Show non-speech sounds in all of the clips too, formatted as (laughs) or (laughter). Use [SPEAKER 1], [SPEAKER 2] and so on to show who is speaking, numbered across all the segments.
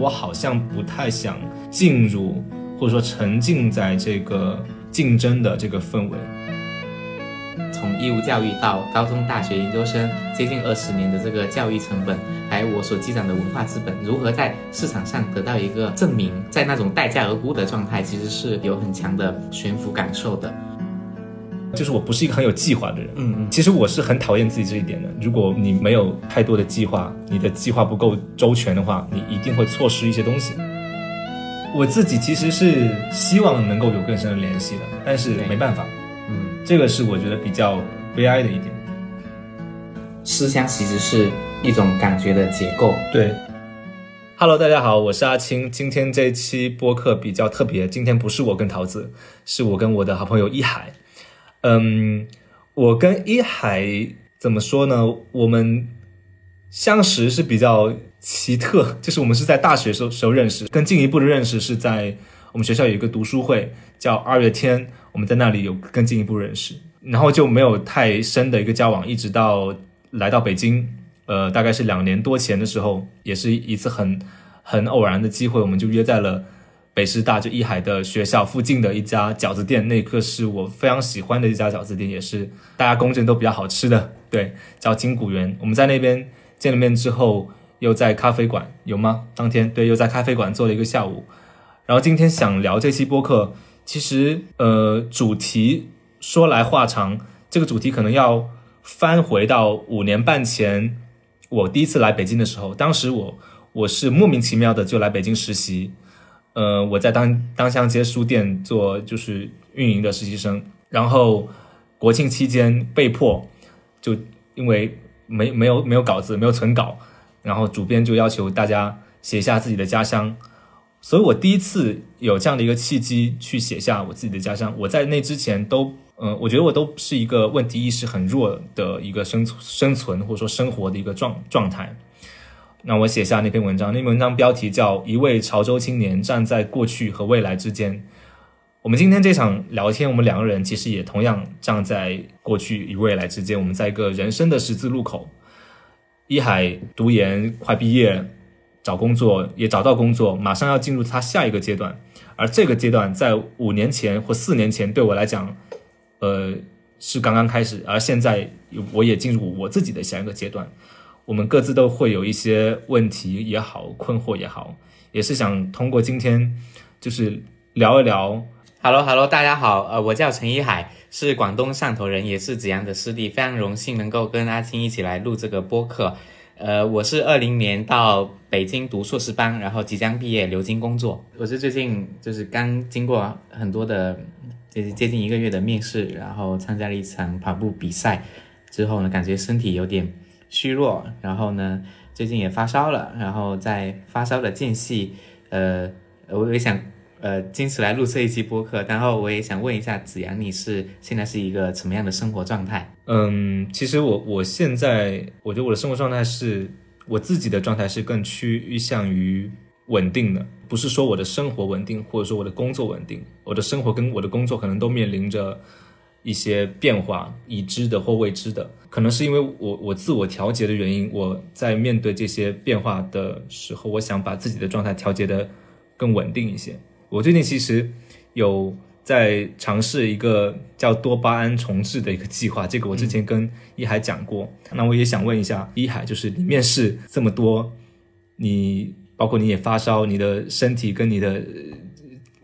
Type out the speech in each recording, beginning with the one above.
[SPEAKER 1] 我好像不太想进入，或者说沉浸在这个竞争的这个氛围。
[SPEAKER 2] 从义务教育到高中、大学、研究生，接近二十年的这个教育成本，还有我所积攒的文化资本，如何在市场上得到一个证明，在那种待价而沽的状态，其实是有很强的悬浮感受的。
[SPEAKER 1] 就是我不是一个很有计划的人，
[SPEAKER 2] 嗯嗯，
[SPEAKER 1] 其实我是很讨厌自己这一点的。如果你没有太多的计划，你的计划不够周全的话，你一定会错失一些东西。我自己其实是希望能够有更深的联系的，但是没办法，
[SPEAKER 2] 嗯，
[SPEAKER 1] 这个是我觉得比较悲哀的一点。
[SPEAKER 2] 思乡其实是一种感觉的结构。
[SPEAKER 1] 对，Hello，大家好，我是阿青。今天这期播客比较特别，今天不是我跟桃子，是我跟我的好朋友一海。嗯，我跟一海怎么说呢？我们相识是比较奇特，(laughs) 就是我们是在大学时候时候认识，更进一步的认识是在我们学校有一个读书会叫二月天，我们在那里有更进一步认识，然后就没有太深的一个交往，一直到来到北京，呃，大概是两年多前的时候，也是一次很很偶然的机会，我们就约在了。北师大就一海的学校附近的一家饺子店，那个是我非常喜欢的一家饺子店，也是大家公认都比较好吃的。对，叫金谷园。我们在那边见了面之后，又在咖啡馆有吗？当天对，又在咖啡馆坐了一个下午。然后今天想聊这期播客，其实呃，主题说来话长，这个主题可能要翻回到五年半前，我第一次来北京的时候，当时我我是莫名其妙的就来北京实习。呃，我在当当乡街书店做就是运营的实习生，然后国庆期间被迫就因为没没有没有稿子，没有存稿，然后主编就要求大家写下自己的家乡，所以我第一次有这样的一个契机去写下我自己的家乡。我在那之前都，嗯，我觉得我都是一个问题意识很弱的一个生生存或者说生活的一个状状态。那我写下那篇文章，那篇文章标题叫《一位潮州青年站在过去和未来之间》。我们今天这场聊天，我们两个人其实也同样站在过去与未来之间。我们在一个人生的十字路口。一海读研快毕业，找工作也找到工作，马上要进入他下一个阶段。而这个阶段在五年前或四年前对我来讲，呃，是刚刚开始。而现在我也进入我自己的下一个阶段。我们各自都会有一些问题也好，困惑也好，也是想通过今天，就是聊一聊。
[SPEAKER 2] Hello，Hello，大家好，呃，我叫陈一海，是广东汕头人，也是子阳的师弟，非常荣幸能够跟阿青一起来录这个播客。呃，我是二零年到北京读硕士班，然后即将毕业留京工作。我是最近就是刚经过很多的，接接近一个月的面试，然后参加了一场跑步比赛之后呢，感觉身体有点。虚弱，然后呢，最近也发烧了，然后在发烧的间隙，呃，我也想，呃，坚持来录这一期播客，然后我也想问一下子阳，你是现在是一个什么样的生活状态？
[SPEAKER 1] 嗯，其实我我现在，我觉得我的生活状态是，我自己的状态是更趋向于稳定的，不是说我的生活稳定，或者说我的工作稳定，我的生活跟我的工作可能都面临着。一些变化，已知的或未知的，可能是因为我我自我调节的原因，我在面对这些变化的时候，我想把自己的状态调节的更稳定一些。我最近其实有在尝试一个叫多巴胺重置的一个计划，这个我之前跟一海讲过。那我也想问一下一海，就是你面试这么多，你包括你也发烧，你的身体跟你的。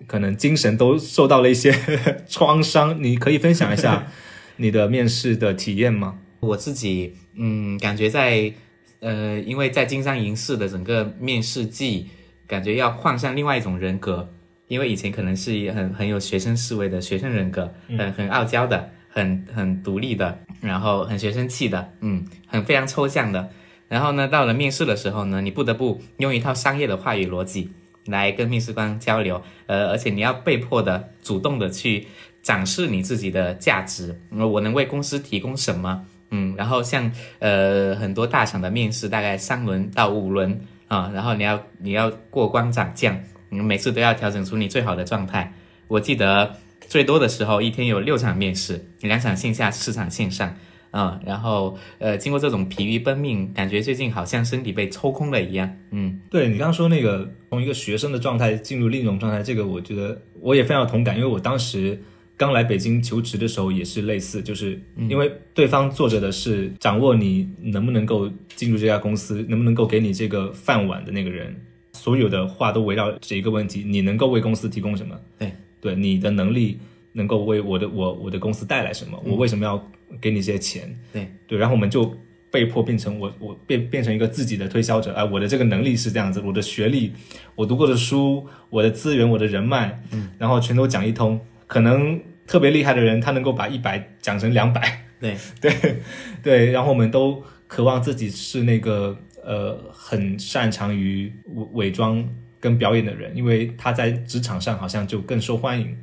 [SPEAKER 1] 可能精神都受到了一些 (laughs) 创伤，你可以分享一下 (laughs) 你的面试的体验吗？
[SPEAKER 2] 我自己，嗯，感觉在，呃，因为在经商营事的整个面试季，感觉要换上另外一种人格，因为以前可能是很很有学生思维的学生人格，很很傲娇的，很很独立的，然后很学生气的，嗯，很非常抽象的，然后呢，到了面试的时候呢，你不得不用一套商业的话语逻辑。来跟面试官交流，呃，而且你要被迫的主动的去展示你自己的价值，我能为公司提供什么？嗯，然后像呃很多大厂的面试，大概三轮到五轮啊，然后你要你要过关斩将，你每次都要调整出你最好的状态。我记得最多的时候一天有六场面试，两场线下，四场线上，啊、然后呃，经过这种疲于奔命，感觉最近好像身体被抽空了一样。嗯
[SPEAKER 1] 对你刚刚说那个从一个学生的状态进入另一种状态，这个我觉得我也非常有同感，因为我当时刚来北京求职的时候也是类似，就是因为对方做着的是掌握你能不能够进入这家公司，能不能够给你这个饭碗的那个人，所有的话都围绕这一个问题：你能够为公司提供什么？
[SPEAKER 2] 对，
[SPEAKER 1] 对，你的能力能够为我的我我的公司带来什么？我为什么要给你这些钱？
[SPEAKER 2] 对
[SPEAKER 1] 对，然后我们就被迫变成我我变变成一个自己的推销者啊、我的这个能力是这样子，我的学历，我读过的书，我的资源，我的人脉，嗯，然后全都讲一通。可能特别厉害的人，他能够把一百讲成两百，
[SPEAKER 2] 对，(laughs)
[SPEAKER 1] 对对，然后我们都渴望自己是那个呃很擅长于伪伪装跟表演的人，因为他在职场上好像就更受欢迎。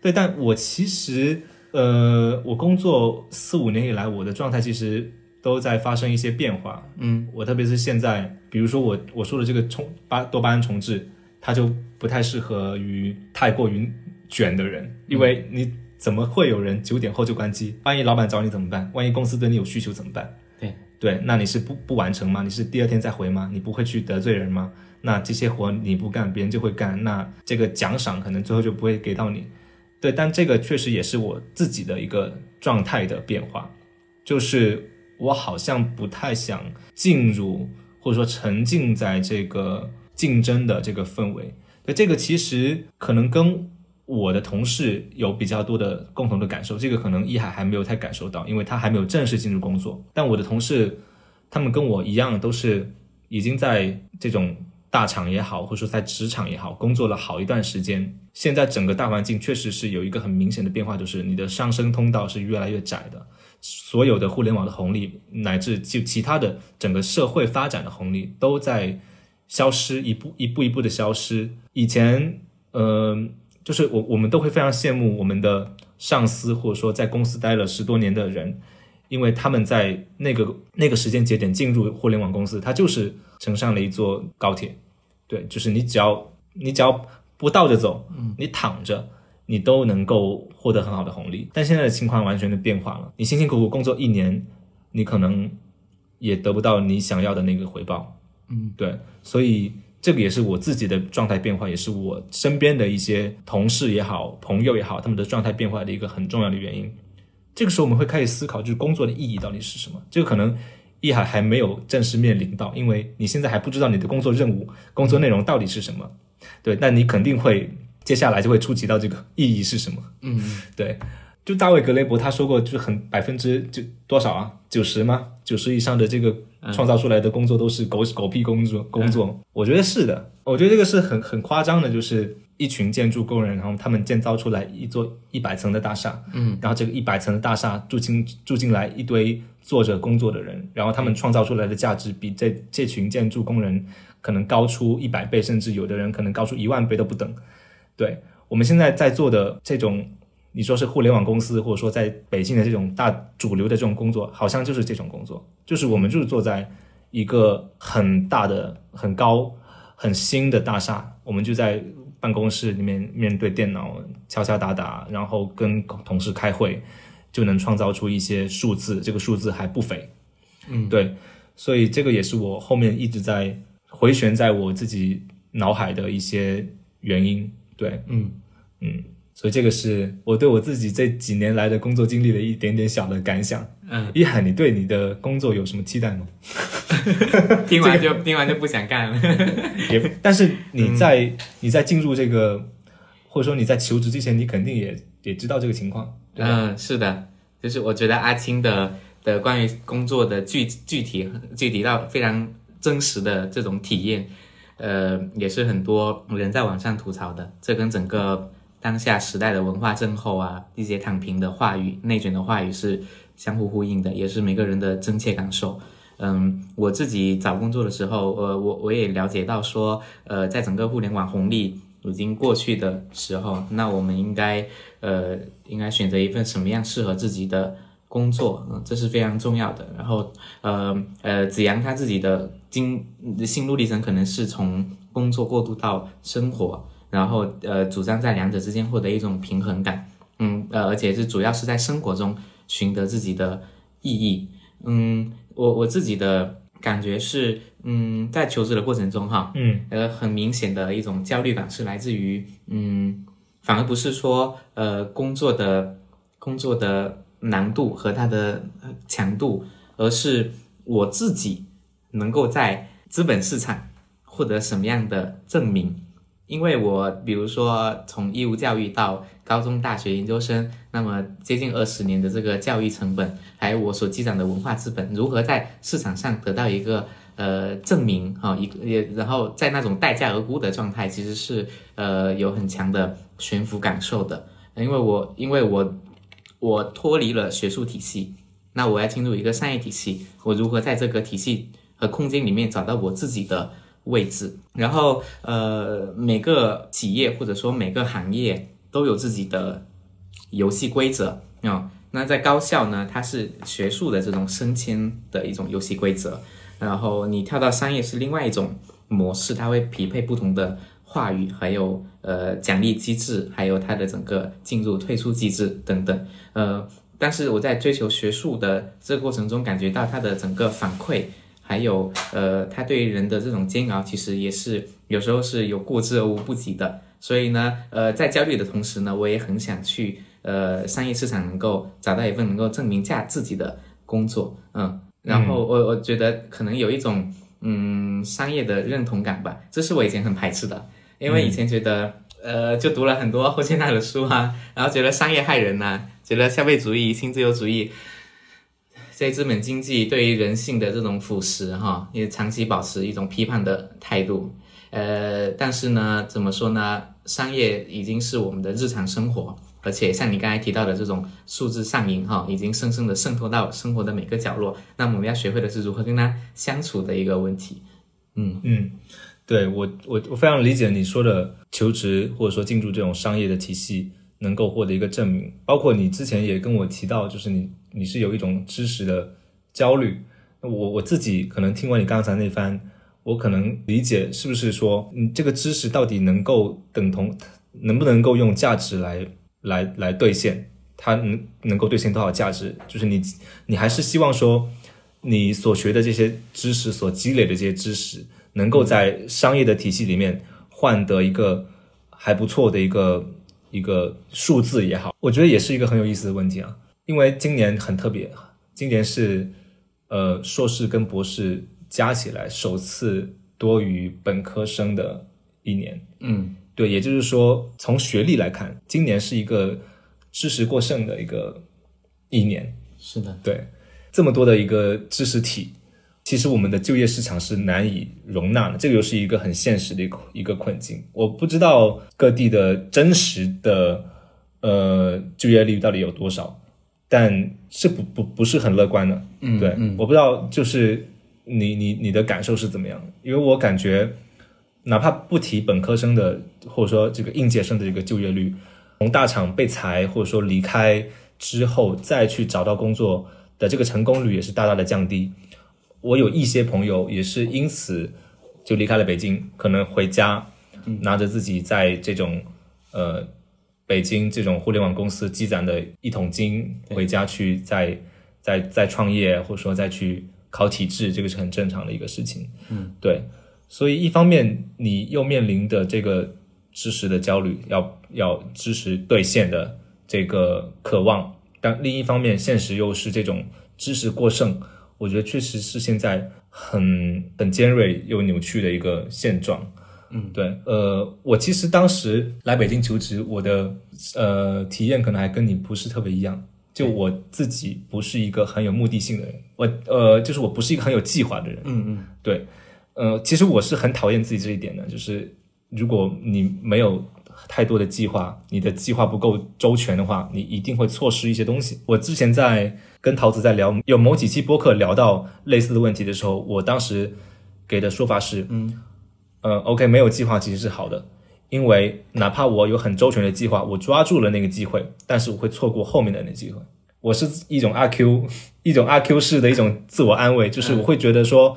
[SPEAKER 1] 对，但我其实呃，我工作四五年以来，我的状态其实都在发生一些变化。
[SPEAKER 2] 嗯，
[SPEAKER 1] 我特别是现在，比如说我我说的这个重巴多巴胺重置，它就不太适合于太过于卷的人，因为你怎么会有人九点后就关机？万一老板找你怎么办？万一公司对你有需求怎么办？
[SPEAKER 2] 对
[SPEAKER 1] 对，那你是不不完成吗？你是第二天再回吗？你不会去得罪人吗？那这些活你不干，别人就会干，那这个奖赏可能最后就不会给到你。对，但这个确实也是我自己的一个状态的变化，就是我好像不太想进入或者说沉浸在这个竞争的这个氛围。对，这个其实可能跟我的同事有比较多的共同的感受，这个可能一海还没有太感受到，因为他还没有正式进入工作。但我的同事，他们跟我一样，都是已经在这种大厂也好，或者说在职场也好，工作了好一段时间。现在整个大环境确实是有一个很明显的变化，就是你的上升通道是越来越窄的。所有的互联网的红利，乃至就其他的整个社会发展的红利，都在消失，一步一步一步的消失。以前，呃，就是我我们都会非常羡慕我们的上司，或者说在公司待了十多年的人，因为他们在那个那个时间节点进入互联网公司，他就是乘上了一座高铁，对，就是你只要你只要不倒着走，你躺着，你都能够获得很好的红利。但现在的情况完全的变化了，你辛辛苦苦工作一年，你可能也得不到你想要的那个回报。嗯，对，所以这个也是我自己的状态变化，也是我身边的一些同事也好、朋友也好，他们的状态变化的一个很重要的原因。这个时候我们会开始思考，就是工作的意义到底是什么？这个可能一海还没有正式面临到，因为你现在还不知道你的工作任务、工作内容到底是什么。对，那你肯定会接下来就会触及到这个意义是什么。
[SPEAKER 2] 嗯，
[SPEAKER 1] 对，就大卫格雷伯他说过，就是很百分之就多少啊，九十吗？九十以上的这个创造出来的工作都是狗狗屁工作工作。我觉得是的，我觉得这个是很很夸张的，就是一群建筑工人，然后他们建造出来一座一百层的大厦，嗯，然后这个一百层的大厦住进住进来一堆做着工作的人，然后他们创造出来的价值比这这群建筑工人可能高出一百倍，甚至有的人可能高出一万倍都不等。对我们现在在做的这种，你说是互联网公司，或者说在北京的这种大主流的这种工作，好像就是这种工作，就是我们就是坐在一个很大的、很高、很新的大厦，我们就在办公室里面面对电脑敲敲打打，然后跟同事开会，就能创造出一些数字，这个数字还不菲。嗯，对，所以这个也是我后面一直在回旋在我自己脑海的一些原因。对，
[SPEAKER 2] 嗯
[SPEAKER 1] 嗯，所以这个是我对我自己这几年来的工作经历的一点点小的感想。
[SPEAKER 2] 嗯，
[SPEAKER 1] 一涵，你对你的工作有什么期待吗？(laughs)
[SPEAKER 2] 听完就听完就不想干了。(laughs)
[SPEAKER 1] 也，但是你在、你在进入这个，或者说你在求职之前，你肯定也也知道这个情况，
[SPEAKER 2] 嗯，是的，就是我觉得阿青的的关于工作的具具体具体到非常真实的这种体验，呃，也是很多人在网上吐槽的。这跟整个当下时代的文化症候啊，一些躺平的话语、内卷的话语是相互呼应的，也是每个人的真切感受。嗯，我自己找工作的时候，呃，我我也了解到说，呃，在整个互联网红利已经过去的时候，那我们应该呃应该选择一份什么样适合自己的工作，嗯，这是非常重要的。然后呃呃，子阳他自己的经心路历程可能是从工作过渡到生活，然后呃主张在两者之间获得一种平衡感，嗯呃，而且是主要是在生活中寻得自己的意义。嗯，我我自己的感觉是，嗯，在求职的过程中哈，
[SPEAKER 1] 嗯
[SPEAKER 2] 呃，很明显的一种焦虑感是来自于，嗯，反而不是说，呃，工作的工作的难度和它的呃强度，而是我自己能够在资本市场获得什么样的证明。因为我比如说从义务教育到高中、大学、研究生，那么接近二十年的这个教育成本，还有我所积攒的文化资本，如何在市场上得到一个呃证明啊，一也然后在那种待价而沽的状态，其实是呃有很强的悬浮感受的。因为我因为我我脱离了学术体系，那我要进入一个商业体系，我如何在这个体系和空间里面找到我自己的位置？然后呃，每个企业或者说每个行业都有自己的游戏规则啊、那在高校呢，它是学术的这种升迁的一种游戏规则，然后你跳到商业是另外一种模式，它会匹配不同的话语，还有呃奖励机制，还有它的整个进入退出机制等等。呃，但是我在追求学术的这个过程中，感觉到它的整个反馈，还有呃他对于人的这种煎熬，其实也是有时候是有过之而无不及的。所以呢，呃，在焦虑的同时呢，我也很想去呃商业市场能够找到一份能够证明价自己的工作，嗯，然后我我觉得可能有一种嗯商业的认同感吧，这是我以前很排斥的，因为以前觉得、呃就读了很多后现代的书啊，然后觉得商业害人呐、觉得消费主义、新自由主义。这些资本经济对于人性的这种腐蚀，哈，也长期保持一种批判的态度。呃，但是呢，怎么说呢？商业已经是我们的日常生活，而且像你刚才提到的这种数字上瘾哈，已经深深的渗透到生活的每个角落。那么我们要学会的是如何跟它相处的一个问题。嗯
[SPEAKER 1] 嗯，对我我我非常理解你说的求职或者说进入这种商业的体系能够获得一个证明，包括你之前也跟我提到，就是你你是有一种知识的焦虑。我我自己可能听完你刚才那番，我可能理解是不是说你这个知识到底能够等同，能不能够用价值来来来兑现？它能能够兑现多少价值？就是你你还是希望说。你所学的这些知识，所积累的这些知识，能够在商业的体系里面换得一个还不错的一个一个数字也好，我觉得也是一个很有意思的问题啊。因为今年很特别，今年是呃硕士跟博士加起来首次多于本科生的一年。
[SPEAKER 2] 嗯
[SPEAKER 1] 对，也就是说，从学历来看，今年是一个知识过剩的一个一年。
[SPEAKER 2] 是的，
[SPEAKER 1] 对，这么多的一个知识体，其实我们的就业市场是难以容纳的，这个又是一个很现实的一个一个困境。我不知道各地的真实的呃就业率到底有多少，但是不不不是很乐观的。
[SPEAKER 2] 嗯
[SPEAKER 1] 对，
[SPEAKER 2] 嗯
[SPEAKER 1] 我不知道就是你你你的感受是怎么样？因为我感觉，哪怕不提本科生的或者说这个应届生的这个就业率，从大厂被裁或者说离开之后再去找到工作的这个成功率也是大大的降低。我有一些朋友也是因此就离开了北京，可能回家拿着自己在这种呃北京这种互联网公司积攒的一桶金回家去再再再创业，或者说再去考体制，这个是很正常的一个事情。
[SPEAKER 2] 嗯，
[SPEAKER 1] 对。所以一方面你又面临的这个知识的焦虑，要要知识兑现的这个渴望，但另一方面现实又是这种知识过剩，我觉得确实是现在很很尖锐又扭曲的一个现状。
[SPEAKER 2] 嗯，
[SPEAKER 1] 对，呃，我其实当时来北京求职，我的呃体验可能还跟你不是特别一样。就我自己不是一个很有目的性的人，我呃，就是我不是一个很有计划的人。
[SPEAKER 2] 嗯嗯
[SPEAKER 1] 对，呃，其实我是很讨厌自己这一点的，就是如果你没有太多的计划，你的计划不够周全的话，你一定会错失一些东西。我之前在跟桃子在聊，有某几期播客聊到类似的问题的时候，我当时给的说法是，
[SPEAKER 2] 嗯，
[SPEAKER 1] 呃，OK，没有计划其实是好的，因为哪怕我有很周全的计划，我抓住了那个机会，但是我会错过后面的那机会。我是一种阿 Q，一种阿 Q 式的一种自我安慰，就是我会觉得说，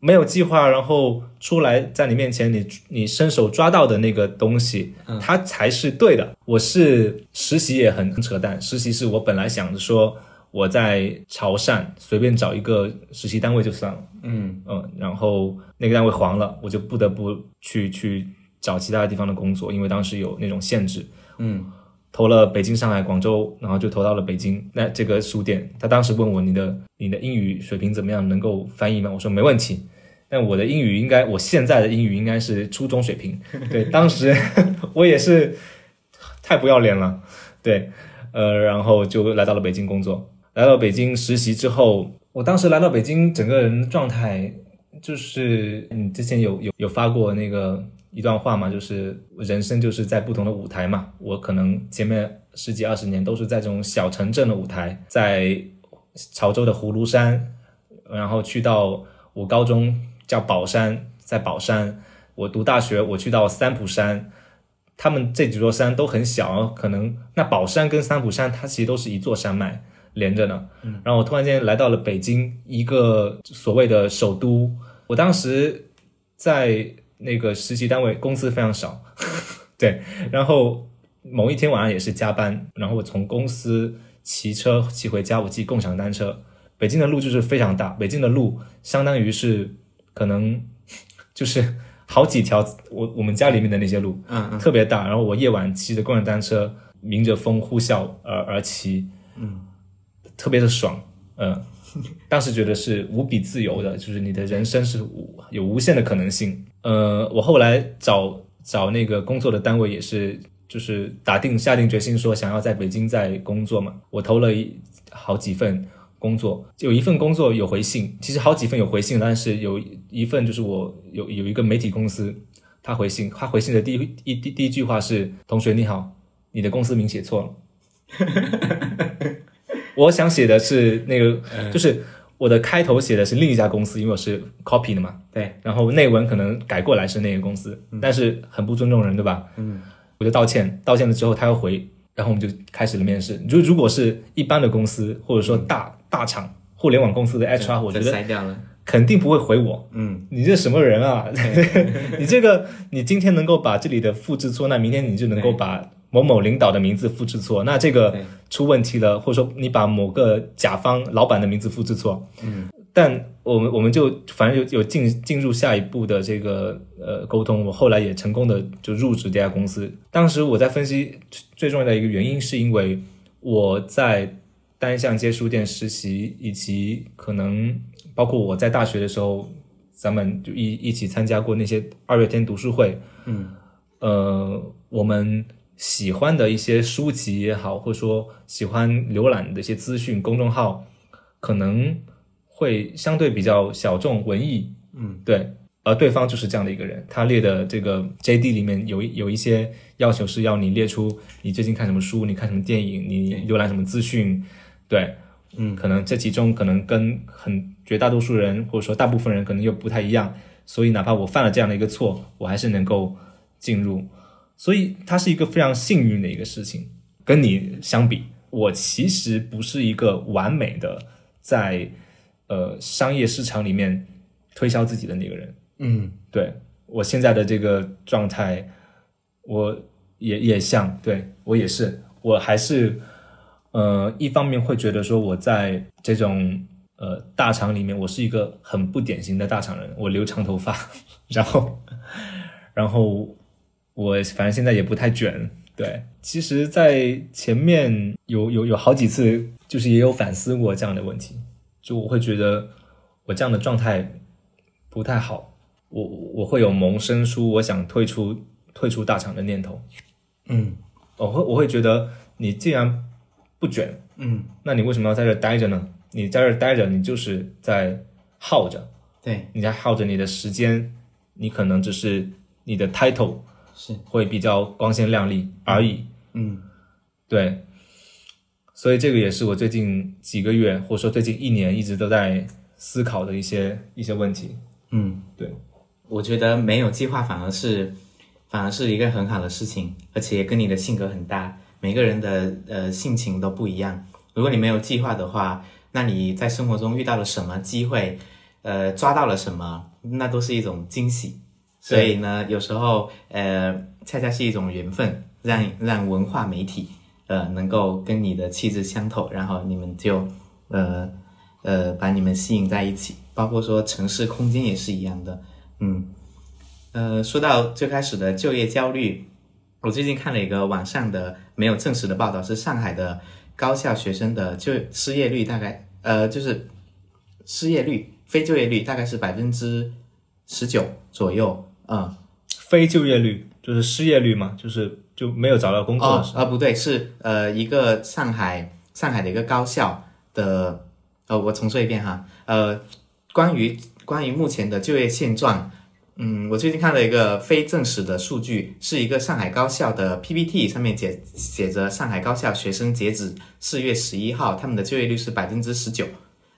[SPEAKER 1] 没有计划，然后出来在你面前，你你伸手抓到的那个东西，它才是对的。我是实习也很很扯淡，实习是我本来想着说，我在潮汕随便找一个实习单位就算了，
[SPEAKER 2] 嗯
[SPEAKER 1] 嗯，然后那个单位黄了，我就不得不去去找其他地方的工作，因为当时有那种限制。
[SPEAKER 2] 嗯
[SPEAKER 1] 投了北京、上海、广州，然后就投到了北京。那这个书店，他当时问我你的你的英语水平怎么样，能够翻译吗？我说没问题。但我的英语应该，我现在的英语应该是初中水平。(laughs) 对，当时 (laughs) 我也是太不要脸了。对，呃，然后就来到了北京工作。来到北京实习之后，我当时来到北京，整个人状态就是你之前有有有发过那个一段话嘛，就是人生就是在不同的舞台嘛。我可能前面十几二十年都是在这种小城镇的舞台，在潮州的葫芦山，然后去到我高中叫宝山，在宝山，我读大学我去到三浦山。他们这几座山都很小，可能那宝山跟三浦山它其实都是一座山脉连着的。然后我突然间来到了北京，一个所谓的首都。我当时在那个实习单位，工资非常少，对。然后某一天晚上也是加班，然后我从公司骑车骑回家，我骑共享单车。北京的路就是非常大，北京的路相当于是可能就是好几条我我们家里面的那些路，
[SPEAKER 2] 嗯嗯
[SPEAKER 1] 特别大。然后我夜晚骑着共享单车，迎着风呼啸而而骑，嗯，特别的爽，嗯。(laughs) 当时觉得是无比自由的，就是你的人生是无有无限的可能性。呃，我后来找找那个工作的单位也是，就是打定下定决心说想要在北京在工作嘛。我投了一好几份工作，有一份工作有回信，其实好几份有回信，但是有一份就是我有有一个媒体公司，他回信，他回信的第一一第第一句话是：同学你好，你的公司名写错了。(laughs) 我想写的是那个，就是我的开头写的是另一家公司，因为我是 copy 的嘛。
[SPEAKER 2] 对，
[SPEAKER 1] 然后内文可能改过来是那个公司，但是很不尊重人，对吧？
[SPEAKER 2] 嗯，
[SPEAKER 1] 我就道歉，道歉了之后他又回，然后我们就开始了面试。就如果是一般的公司，或者说大大厂互联网公司的 HR，我觉
[SPEAKER 2] 被
[SPEAKER 1] 得
[SPEAKER 2] 筛掉了。
[SPEAKER 1] 肯定不会回我。
[SPEAKER 2] 嗯
[SPEAKER 1] 你这什么人啊？(laughs) 你这个，你今天能够把这里的复制错，那明天你就能够把某某领导的名字复制错，那这个出问题了，或者说你把某个甲方老板的名字复制错，
[SPEAKER 2] 嗯，
[SPEAKER 1] 但我们我们就反正有有进进入下一步的这个呃沟通，我后来也成功的就入职这家公司。当时我在分析最重要的一个原因，是因为我在单向街书店实习，以及可能包括我在大学的时候，咱们就一一起参加过那些二月天读书会，
[SPEAKER 2] 嗯，
[SPEAKER 1] 呃，我们喜欢的一些书籍也好，或者说喜欢浏览的一些资讯公众号，可能会相对比较小众文艺，
[SPEAKER 2] 嗯，
[SPEAKER 1] 对。而对方就是这样的一个人，他列的这个 J.D 里面有一有一些要求是要你列出你最近看什么书，你看什么电影，你浏览什么资讯，对，
[SPEAKER 2] 嗯，
[SPEAKER 1] 可能这其中可能跟很绝大多数人或者说大部分人可能又不太一样，所以哪怕我犯了这样的一个错，我还是能够进入，所以它是一个非常幸运的一个事情。跟你相比，我其实不是一个完美的在呃商业市场里面推销自己的那个人。
[SPEAKER 2] 嗯
[SPEAKER 1] 对我现在的这个状态，我也也像，对我也是，我还是呃，一方面会觉得说我在这种呃大厂里面，我是一个很不典型的大厂人，我留长头发，(laughs) 然后 (laughs) 然后我反正现在也不太卷，对，其实，在前面有有有好几次，就是也有反思过这样的问题，就我会觉得我这样的状态不太好。我我会有萌生出我想退出退出大厂的念头，
[SPEAKER 2] 嗯。
[SPEAKER 1] 我会我会觉得你既然不卷，
[SPEAKER 2] 嗯，
[SPEAKER 1] 那你为什么要在这待着呢？你在这待着，你就是在耗着，
[SPEAKER 2] 对，
[SPEAKER 1] 你在耗着你的时间，你可能只是你的 title
[SPEAKER 2] 是，
[SPEAKER 1] 会比较光鲜亮丽而已，
[SPEAKER 2] 嗯。
[SPEAKER 1] 对，所以这个也是我最近几个月或者说最近一年一直都在思考的一些一些问题，
[SPEAKER 2] 嗯，
[SPEAKER 1] 对，
[SPEAKER 2] 我觉得没有计划反而是反而是一个很好的事情，而且跟你的性格很搭，每个人的呃性情都不一样。如果你没有计划的话，那你在生活中遇到了什么机会，呃，抓到了什么，那都是一种惊喜。所以呢，有时候呃，恰恰是一种缘分，让让文化媒体呃能够跟你的气质相投，然后你们就呃呃把你们吸引在一起，包括说城市空间也是一样的。嗯，呃，说到最开始的就业焦虑，我最近看了一个网上的没有证实的报道，是上海的高校学生的就失业率大概呃就是失业率非就业率大概是百分之十九左右，嗯。
[SPEAKER 1] 非就业率就是失业率嘛，就是就没有找到工作的时候。
[SPEAKER 2] 哦，呃，不对，是呃一个上海上海的一个高校的，呃，我重说一遍哈，呃，关于关于目前的就业现状，嗯，我最近看了一个非正式的数据，是一个上海高校的 PPT 上面写写着上海高校学生截止四月十一号，他们的就业率是百分之十九，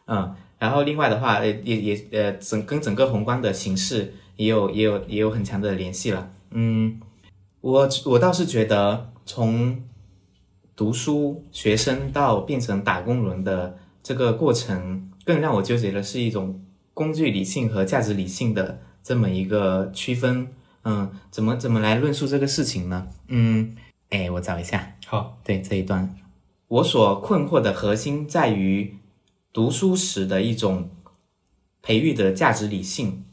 [SPEAKER 2] 嗯，然后另外的话，呃，也也呃整跟整个宏观的形势。也有也有也有很强的联系了，嗯，我我倒是觉得从读书学生到变成打工人的这个过程，更让我纠结的是一种工具理性和价值理性的这么一个区分，嗯，怎么怎么来论述这个事情呢？嗯，哎，我找一下，
[SPEAKER 1] 好，
[SPEAKER 2] 对这一段，我所困惑的核心在于读书时的一种培育的价值理性。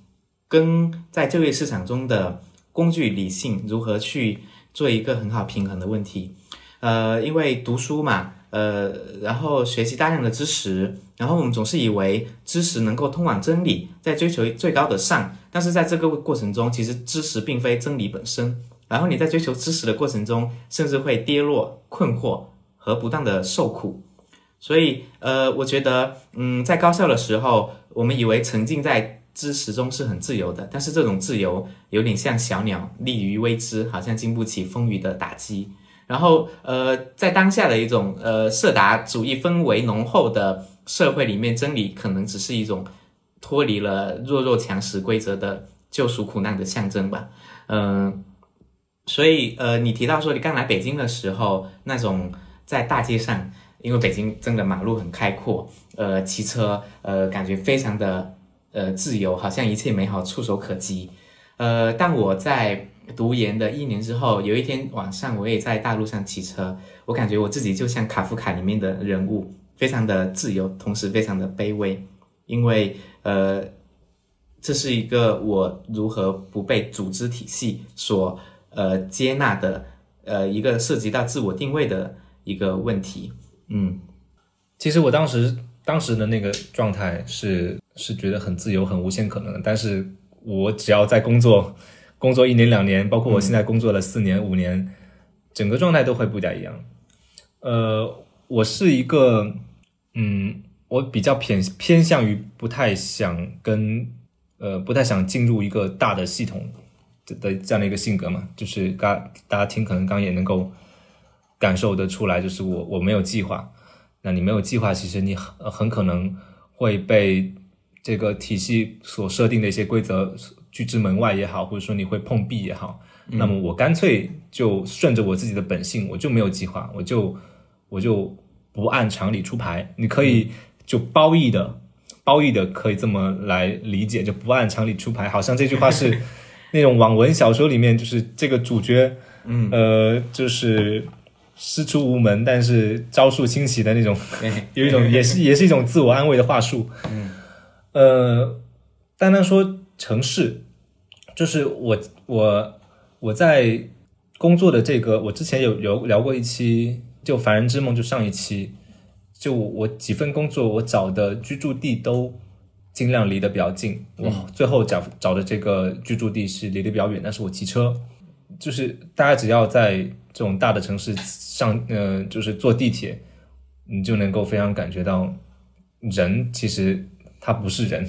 [SPEAKER 2] 跟在就业市场中的工具理性如何去做一个很好平衡的问题，呃，因为读书嘛，呃，然后学习大量的知识，然后我们总是以为知识能够通往真理，在追求最高的上，但是在这个过程中，其实知识并非真理本身，然后你在追求知识的过程中，甚至会跌落困惑和不断的受苦，所以，呃，我觉得，嗯，在高校的时候，我们以为沉浸在。知识中是很自由的，但是这种自由有点像小鸟立于未知，好像经不起风雨的打击。然后，呃，在当下的一种呃色达主义氛围浓厚的社会里面，真理可能只是一种脱离了弱肉强食规则的救赎苦难的象征吧。嗯，所以，呃，你提到说你刚来北京的时候，那种在大街上，因为北京真的马路很开阔，呃，骑车，呃，感觉非常的。呃，自由好像一切美好触手可及，呃，但我在读研的一年之后，有一天晚上，我也在大路上骑车，我感觉我自己就像卡夫卡里面的人物，非常的自由，同时非常的卑微，因为呃，这是一个我如何不被组织体系所呃接纳的呃一个涉及到自我定位的一个问题，嗯，
[SPEAKER 1] 其实我当时。当时的那个状态是是觉得很自由、很无限可能的，但是我只要在工作，工作一年两年，包括我现在工作了四年五年，整个状态都会不太一样。呃，我是一个，嗯，我比较偏偏向于不太想跟，呃，不太想进入一个大的系统的的这样的一个性格嘛，就是刚大家听可能刚也能够感受得出来，就是我我没有计划。那你没有计划，其实你很很可能会被这个体系所设定的一些规则拒之门外也好，或者说你会碰壁也好。那么我干脆就顺着我自己的本性，我就没有计划，我就我就不按常理出牌。你可以就褒义的褒义的可以这么来理解，就不按常理出牌，好像这句话是 (laughs) 那种网文小说里面就是这个主角，
[SPEAKER 2] 嗯
[SPEAKER 1] 呃就是。师出无门，但是招数清奇的那种，(laughs) 有一种也是 (laughs) 也是一种自我安慰的话术。
[SPEAKER 2] 嗯，
[SPEAKER 1] 呃，单单说城市，就是我我我在工作的这个，我之前有有聊过一期，就《凡人之梦》，就上一期，就我几份工作，我找的居住地都尽量离得比较近。我最后找找的这个居住地是离得比较远，但是我骑车，就是大家只要在。这种大的城市上，呃，就是坐地铁，你就能够非常感觉到，人其实他不是人，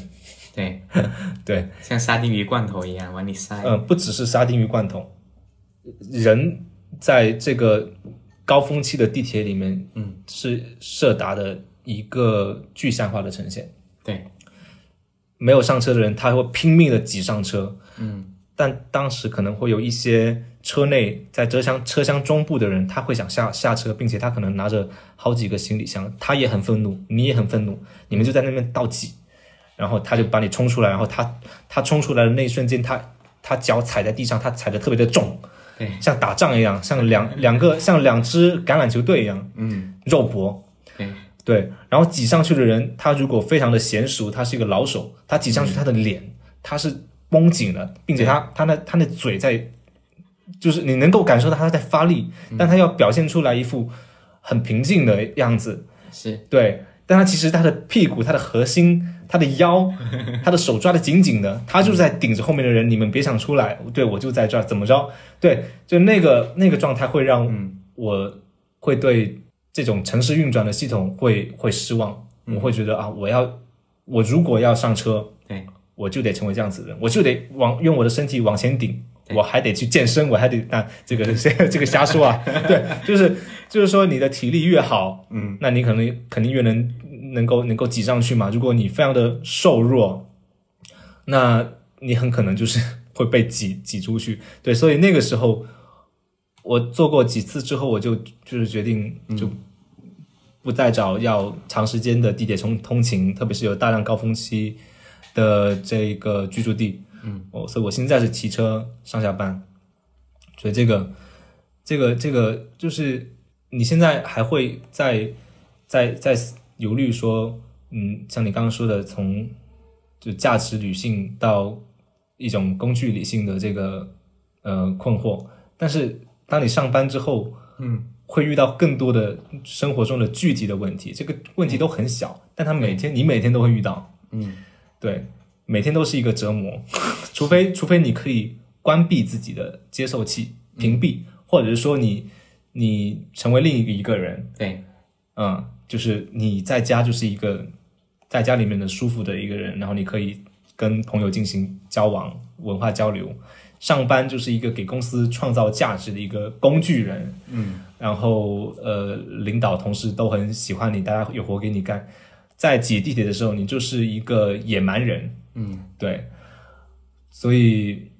[SPEAKER 2] 对 (laughs)
[SPEAKER 1] 对，
[SPEAKER 2] 像沙丁鱼罐头一样往里塞。
[SPEAKER 1] 嗯，不只是沙丁鱼罐头，人在这个高峰期的地铁里面，
[SPEAKER 2] 嗯，
[SPEAKER 1] 是设达的一个具象化的呈现。
[SPEAKER 2] 对，
[SPEAKER 1] 没有上车的人，他会拼命的挤上车。
[SPEAKER 2] 嗯。
[SPEAKER 1] 但当时可能会有一些车内在车厢车厢中部的人，他会想下下车，并且他可能拿着好几个行李箱，他也很愤怒，你也很愤怒，你们就在那边倒挤，然后他就把你冲出来，然后他他冲出来的那一瞬间，他他脚踩在地上，他踩的特别的重，
[SPEAKER 2] 对，
[SPEAKER 1] 像打仗一样，像两两个像两支橄榄球队一样，
[SPEAKER 2] 嗯，
[SPEAKER 1] 肉搏，
[SPEAKER 2] 对，
[SPEAKER 1] 对，然后挤上去的人，他如果非常的娴熟，他是一个老手，他挤上去，他的脸他是绷紧了，并且他他那他那嘴在，就是你能够感受到他在发力，但他要表现出来一副很平静的样子，
[SPEAKER 2] 是。
[SPEAKER 1] 对，但他其实他的屁股、他的核心、他的腰、(laughs) 他的手抓的紧紧的，他就在顶着后面的人，你们别想出来，对我就在这儿，怎么着？对，就那个那个状态会让我会对这种城市运转的系统会会失望，我会觉得啊，我要我如果要上车，
[SPEAKER 2] 对，
[SPEAKER 1] 我就得成为这样子的人，我就得往用我的身体往前顶。我还得去健身，我还得那这个 (laughs) 这个瞎说啊，对，就是就是说你的体力越好，
[SPEAKER 2] 嗯，
[SPEAKER 1] 那你可能肯定越能能够能够挤上去嘛。如果你非常的瘦弱，那你很可能就是会被挤挤出去。对，所以那个时候我做过几次之后，我就就是决定就不再找要长时间的地铁通通勤，特别是有大量高峰期的这个居住地。嗯，哦，所以我现在是骑车上下班，所以这个这个这个就是你现在还会在在在犹豫说，嗯，像你刚刚说的，从就价值理性到一种工具理性的这个呃困惑，但是当你上班之后，
[SPEAKER 2] 嗯，
[SPEAKER 1] 会遇到更多的生活中的具体的问题，这个问题都很小，但他每天你每天都会遇到，
[SPEAKER 2] 嗯，
[SPEAKER 1] 对，每天都是一个折磨，(laughs) 除非除非你可以关闭自己的接受器，屏蔽，或者是说你你成为另一个一个人，
[SPEAKER 2] 对，
[SPEAKER 1] 嗯，就是你在家就是一个在家里面的舒服的一个人，然后你可以跟朋友进行交往、文化交流。上班就是一个给公司创造价值的一个工具人，
[SPEAKER 2] 嗯，
[SPEAKER 1] 然后呃，领导同事都很喜欢你，大家有活给你干。在挤地铁的时候，你就是一个野蛮人，
[SPEAKER 2] 嗯，
[SPEAKER 1] 对，所以，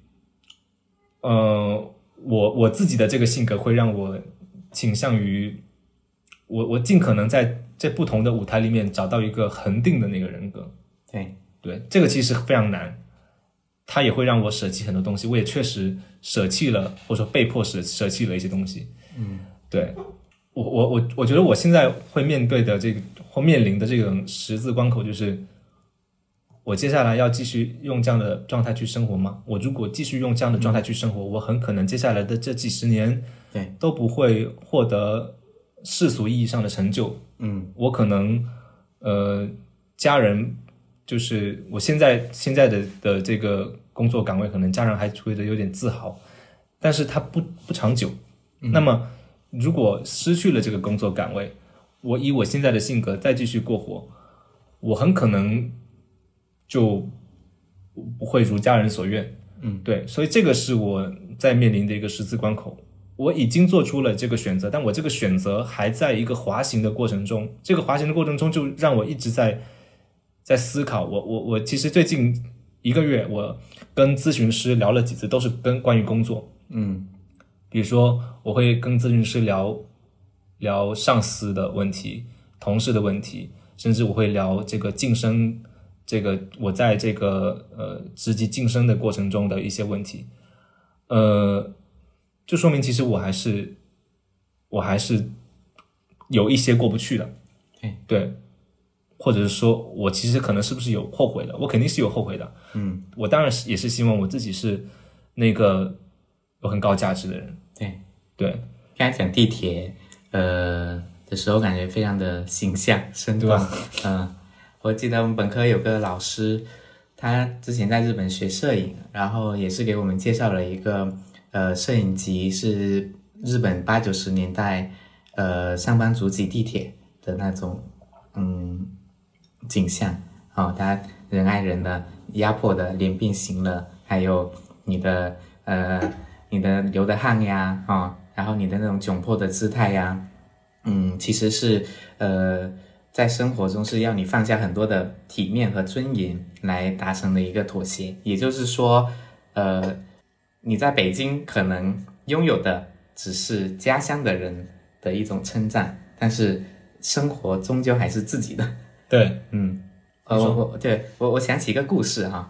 [SPEAKER 1] 呃，我我自己的这个性格会让我倾向于，我我尽可能在这不同的舞台里面找到一个恒定的那个人格。
[SPEAKER 2] 对，
[SPEAKER 1] 对，这个其实非常难，他也会让我舍弃很多东西。我也确实舍弃了，或者说被迫舍舍弃了一些东西。
[SPEAKER 2] 嗯，
[SPEAKER 1] 对我我我我觉得我现在会面对的这个或面临的这种十字关口就是。我接下来要继续用这样的状态去生活吗？我如果继续用这样的状态去生活，我很可能接下来的这几十年，
[SPEAKER 2] 对，
[SPEAKER 1] 都不会获得世俗意义上的成就。
[SPEAKER 2] 嗯，
[SPEAKER 1] 我可能，呃，家人就是我现在现在的的这个工作岗位，可能家人还觉得有点自豪，但是他不不长久。那么，如果失去了这个工作岗位，我以我现在的性格再继续过活，我很可能。就不会如家人所愿，
[SPEAKER 2] 嗯，
[SPEAKER 1] 对，所以这个是我在面临的一个十字关口。我已经做出了这个选择，但我这个选择还在一个滑行的过程中。这个滑行的过程中，就让我一直在在思考。我我我，其实最近一个月，我跟咨询师聊了几次，都是跟关于工作，
[SPEAKER 2] 嗯，
[SPEAKER 1] 比如说我会跟咨询师聊聊上司的问题、同事的问题，甚至我会聊这个晋升。这个我在这个呃职级晋升的过程中的一些问题，呃，就说明其实我还是我还是有一些过不去的，
[SPEAKER 2] 对
[SPEAKER 1] 对，或者是说我其实可能是不是有后悔的？我肯定是有后悔的，
[SPEAKER 2] 嗯，
[SPEAKER 1] 我当然是也是希望我自己是那个有很高价值的人，
[SPEAKER 2] 对
[SPEAKER 1] 对，
[SPEAKER 2] 刚才讲地铁呃的时候，感觉非常的形象生动，嗯。我记得我们本科有个老师，他之前在日本学摄影，然后也是给我们介绍了一个呃摄影集，是日本八九十年代呃上班族挤地铁的那种嗯景象哦，他人挨人的、压迫的、脸变形了，还有你的呃你的流的汗呀啊，然后你的那种窘迫的姿态呀，嗯，其实是呃。在生活中是要你放下很多的体面和尊严来达成的一个妥协，也就是说，呃，你在北京可能拥有的只是家乡的人的一种称赞，但是生活终究还是自己的。
[SPEAKER 1] 对，(laughs)
[SPEAKER 2] 嗯，呃，我我对我我想起一个故事哈，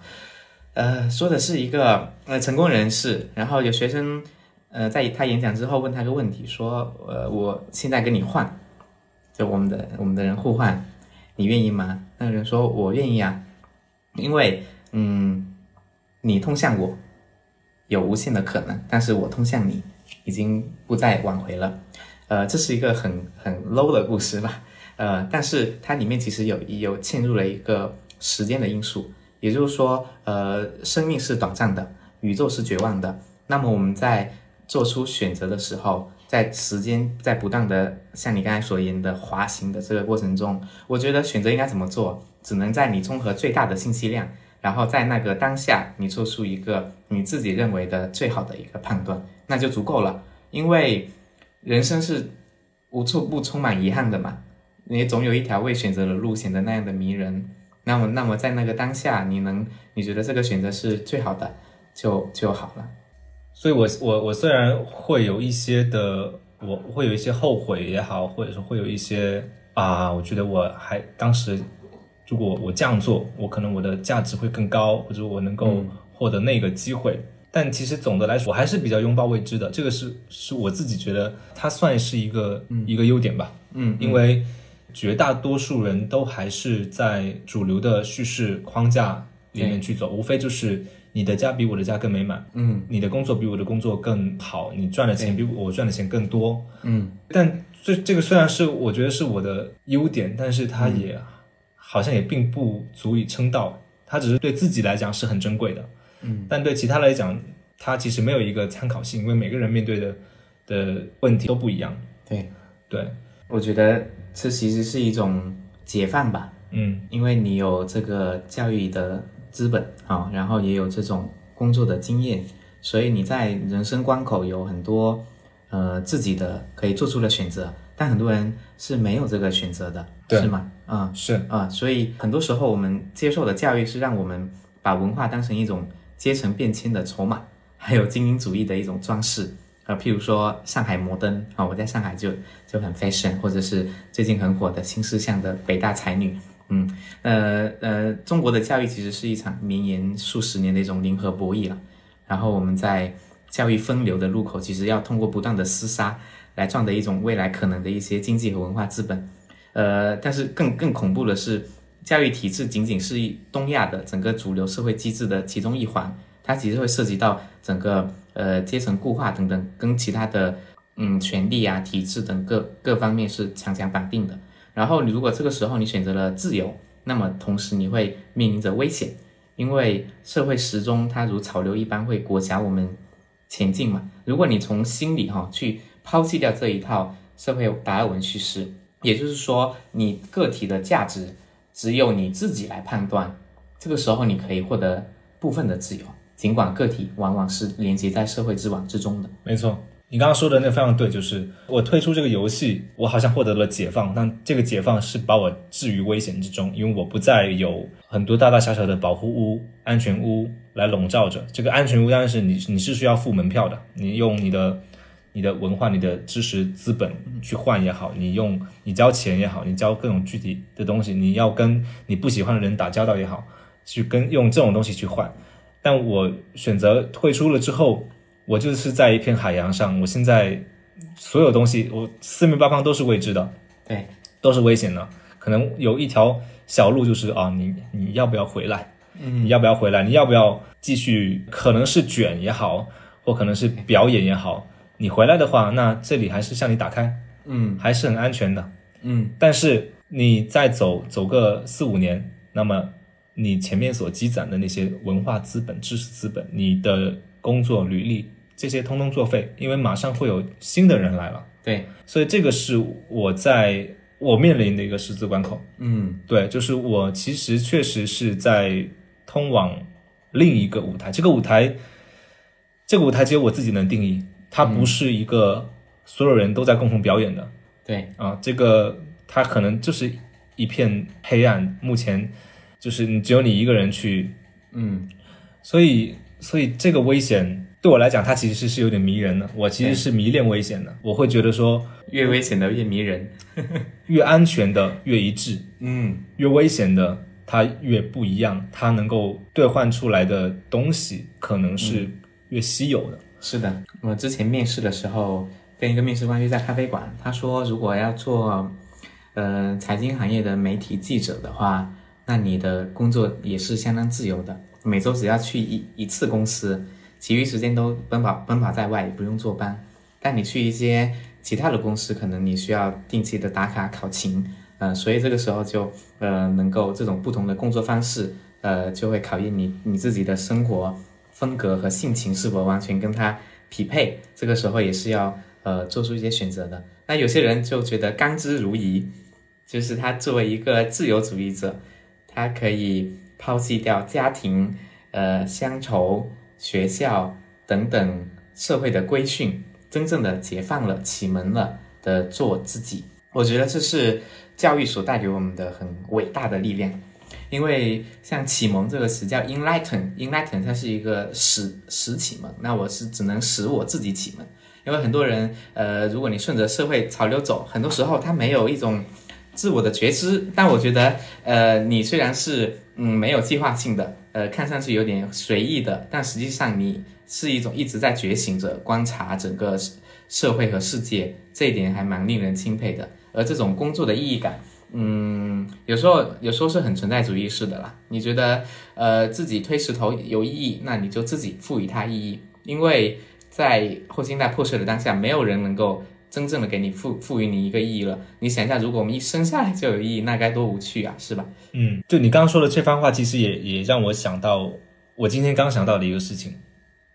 [SPEAKER 2] 呃，说的是一个呃成功人士，然后有学生呃在他演讲之后问他个问题，说呃我现在跟你换。就我们的我们的人互换，你愿意吗？那个人说我愿意啊，因为嗯，你通向我有无限的可能，但是我通向你已经不再挽回了。呃，这是一个很很 low 的故事吧？呃，但是它里面其实有有嵌入了一个时间的因素，也就是说，呃，生命是短暂的，宇宙是绝望的。那么我们在做出选择的时候，在时间在不断的像你刚才所言的滑行的这个过程中，我觉得选择应该怎么做，只能在你综合最大的信息量，然后在那个当下，你做出一个你自己认为的最好的一个判断，那就足够了。因为人生是无处不充满遗憾的嘛，你总有一条未选择的路显得那样的迷人。那么，那么在那个当下，你能你觉得这个选择是最好的，就就好了。
[SPEAKER 1] 所以我我我虽然会有一些的，我会有一些后悔也好，或者说会有一些啊，我觉得我还当时如果我这样做，我可能我的价值会更高，或者我能够获得那个机会。但其实总的来说，我还是比较拥抱未知的。这个是是我自己觉得它算是一个一个优点吧。
[SPEAKER 2] 嗯，
[SPEAKER 1] 因为绝大多数人都还是在主流的叙事框架里面去走，无非就是你的家比我的家更美满，
[SPEAKER 2] 嗯。
[SPEAKER 1] 你的工作比我的工作更好，你赚的钱比我赚的钱更多。
[SPEAKER 2] 嗯。
[SPEAKER 1] 但这这个虽然是我觉得是我的优点，但是它也好像也并不足以称道，它只是对自己来讲是很珍贵的。
[SPEAKER 2] 嗯，
[SPEAKER 1] 但对其他来讲，它其实没有一个参考性，因为每个人面对的的问题都不一样。
[SPEAKER 2] 对，
[SPEAKER 1] 对，
[SPEAKER 2] 我觉得这其实是一种解放吧，
[SPEAKER 1] 嗯。
[SPEAKER 2] 因为你有这个教育的资本啊，然后也有这种工作的经验，所以你在人生关口有很多呃自己的可以做出的选择，但很多人是没有这个选择的，
[SPEAKER 1] 对
[SPEAKER 2] 是吗？啊、
[SPEAKER 1] 是，
[SPEAKER 2] 啊、所以很多时候我们接受的教育是让我们把文化当成一种阶层变迁的筹码，(laughs) 还有精英主义的一种装饰。呃，譬如说上海摩登啊，我在上海就就很 fashion，或者是最近很火的新事项的北大才女，嗯，呃呃，中国的教育其实是一场绵延数十年的一种零和博弈了。然后我们在教育分流的路口，其实要通过不断的厮杀来赚得一种未来可能的一些经济和文化资本。呃，但是更更恐怖的是，教育体制仅仅是一东亚的整个主流社会机制的其中一环，它其实会涉及到整个呃阶层固化等等，跟其他的嗯权利啊、体制等各各方面是强强绑定的。然后你如果这个时候你选择了自由，那么同时你会面临着危险，因为社会时钟它如潮流一般会裹挟我们前进嘛。如果你从心里哈、去抛弃掉这一套社会达尔文叙事，也就是说你个体的价值只有你自己来判断，这个时候你可以获得部分的自由，尽管个体往往是连接在社会之网之中的。
[SPEAKER 1] 没错。你刚刚说的那个非常对，就是我退出这个游戏，我好像获得了解放，但这个解放是把我置于危险之中，因为我不再有很多大大小小的保护屋、安全屋来笼罩着。这个安全屋当然是你你是需要付门票的，你用你的你的文化、你的知识资本去换也好，你用你交钱也好，你交各种具体的东西，你要跟你不喜欢的人打交道也好，去跟用这种东西去换。但我选择退出了之后，我就是在一片海洋上，我现在所有东西，我四面八方都是未知的，
[SPEAKER 2] 对，
[SPEAKER 1] 都是危险的。可能有一条小路，就是啊，你你要不要回来？嗯，你要不要回来？你要不要继续？可能是卷也好，或可能是表演也好，你回来的话，那这里还是向你打开，
[SPEAKER 2] 嗯
[SPEAKER 1] 还是很安全的。
[SPEAKER 2] 嗯
[SPEAKER 1] 但是你再走走个四五年，那么你前面所积攒的那些文化资本、知识资本、你的工作履历，这些通通作废，因为马上会有新的人来了。
[SPEAKER 2] 对，
[SPEAKER 1] 所以这个是我在我面临的一个十字关口。
[SPEAKER 2] 嗯
[SPEAKER 1] 对，就是我其实确实是在通往另一个舞台，这个舞台，这个舞台只有我自己能定义，它不是一个所有人都在共同表演的。
[SPEAKER 2] 对，
[SPEAKER 1] 啊，这个它可能就是一片黑暗，目前就是你只有你一个人去，
[SPEAKER 2] 嗯
[SPEAKER 1] 所以所以这个危险对我来讲，它其实是有点迷人的。我其实是迷恋危险的，我会觉得说，
[SPEAKER 2] 越危险的越迷人。(laughs)
[SPEAKER 1] 越安全的越一致，
[SPEAKER 2] 嗯
[SPEAKER 1] 越危险的它越不一样，它能够兑换出来的东西可能是越稀有的。
[SPEAKER 2] 是的，我之前面试的时候跟一个面试官约在咖啡馆，他说如果要做呃财经行业的媒体记者的话，那你的工作也是相当自由的，每周只要去一一次公司，其余时间都奔跑奔跑在外，也不用坐班。但你去一些其他的公司，可能你需要定期的打卡考勤，呃，所以这个时候就呃能够这种不同的工作方式，呃，就会考验你你自己的生活风格和性情是否完全跟他匹配。这个时候也是要呃做出一些选择的。那有些人就觉得甘之如饴，就是他作为一个自由主义者，他可以抛弃掉家庭、呃乡愁、学校等等社会的规训。真正的解放了、启蒙了的做自己，我觉得这是教育所带给我们的很伟大的力量。因为像启蒙这个词叫 enlighten，enlighten 它是一个使使启蒙，那我是只能使我自己启蒙。因为很多人，呃，如果你顺着社会潮流走，很多时候他没有一种自我的觉知。但我觉得，呃，你虽然是嗯没有计划性的，呃，看上去有点随意的，但实际上你。是一种一直在觉醒着观察整个社会和世界，这一点还蛮令人钦佩的。而这种工作的意义感，嗯，有时候有时候是很存在主义式的啦。你觉得呃自己推石头有意义，那你就自己赋予它意义。因为在后现代破碎的当下，没有人能够真正的给你赋赋予你一个意义了。你想一下，如果我们一生下来就有意义，那该多无趣啊，是吧？
[SPEAKER 1] 嗯，就你刚刚说的这番话，其实也也让我想到我今天刚想到的一个事情。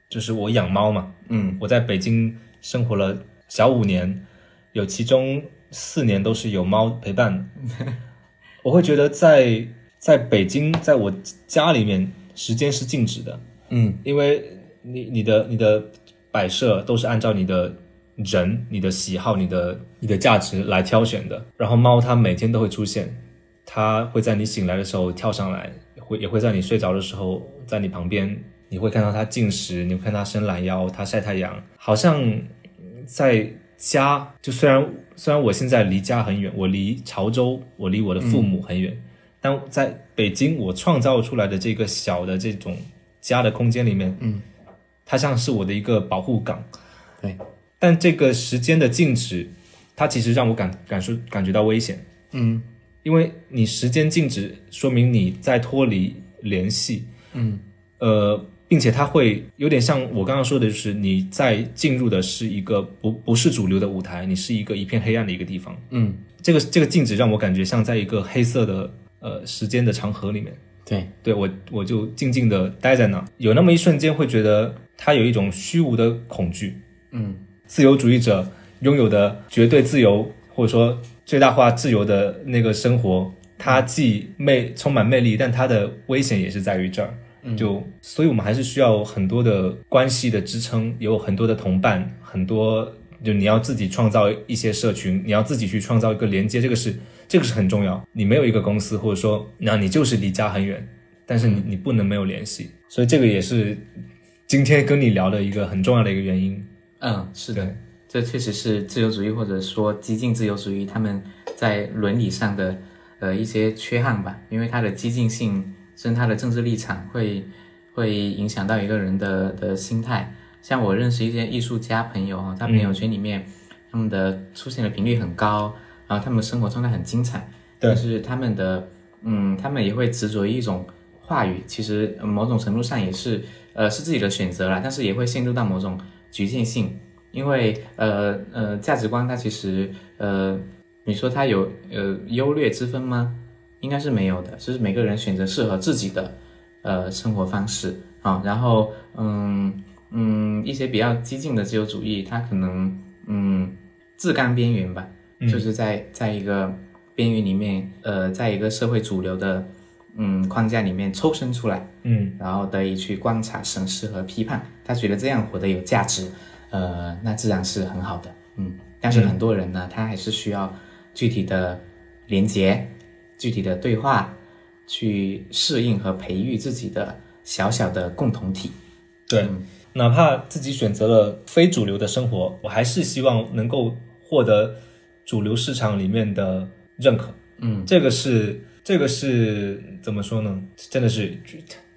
[SPEAKER 1] 就是我养猫嘛，
[SPEAKER 2] 嗯，
[SPEAKER 1] 我在北京生活了小五年，有其中四年都是有猫陪伴。(laughs) 我会觉得在在北京，在我家里面，时间是静止的，
[SPEAKER 2] 嗯，
[SPEAKER 1] 因为你你的你的摆设都是按照你的人、你的喜好、你的你的价值来挑选的。然后猫它每天都会出现，它会在你醒来的时候跳上来，会也会在你睡着的时候在你旁边。你会看到它进食，你会看它伸懒腰，它晒太阳，好像在家。就虽然虽然我现在离家很远，我离潮州，我离我的父母很远，但在北京，我创造出来的这个小的这种家的空间里面，
[SPEAKER 2] 嗯，
[SPEAKER 1] 它像是我的一个保护港。
[SPEAKER 2] 对，
[SPEAKER 1] 但这个时间的静止，它其实让我感感受感觉到危险。
[SPEAKER 2] 嗯，
[SPEAKER 1] 因为你时间静止，说明你在脱离联系。
[SPEAKER 2] 嗯，
[SPEAKER 1] 呃。并且它会有点像我刚刚说的，就是你在进入的是一个不不是主流的舞台，你是一个一片黑暗的一个地方。
[SPEAKER 2] 嗯，
[SPEAKER 1] 这个这个静止让我感觉像在一个黑色的呃时间的长河里面。
[SPEAKER 2] 对，
[SPEAKER 1] 对我我就静静的待在那，有那么一瞬间会觉得它有一种虚无的恐惧。
[SPEAKER 2] 嗯，
[SPEAKER 1] 自由主义者拥有的绝对自由或者说最大化自由的那个生活，它既魅充满魅力，但它的危险也是在于这儿。就，所以我们还是需要很多的关系的支撑，有很多的同伴，很多就你要自己创造一些社群，你要自己去创造一个连接，这个是这个是很重要。你没有一个公司，或者说那你就是离家很远，但是你你不能没有联系，所以这个也是今天跟你聊的一个很重要的一个原因。
[SPEAKER 2] 嗯，是的，这确实是自由主义或者说激进自由主义他们在伦理上的呃一些缺憾吧，因为他的激进性。甚至他的政治立场会会影响到一个人的的心态。像我认识一些艺术家朋友啊，他朋友圈里面他们的出现的频率很高，然后他们的生活状态很精彩。但是他们的嗯，他们也会执着于一种话语，其实某种程度上也是呃是自己的选择了，但是也会陷入到某种局限性，因为呃呃价值观它其实呃你说它有呃优劣之分吗？应该是没有的，就是每个人选择适合自己的，呃，生活方式啊。然后，嗯嗯，一些比较激进的自由主义，它可能嗯自甘边缘吧，就是在在一个边缘里面，呃，在一个社会主流的嗯框架里面抽身出来，
[SPEAKER 1] 嗯，
[SPEAKER 2] 然后得以去观察、审视和批判。他觉得这样活得有价值，呃，那自然是很好的，嗯。但是很多人呢，他还是需要具体的连接。具体的对话，去适应和培育自己的小小的共同体。
[SPEAKER 1] 对，哪怕自己选择了非主流的生活，我还是希望能够获得主流市场里面的认可。
[SPEAKER 2] 嗯，
[SPEAKER 1] 这个是这个是怎么说呢？真的是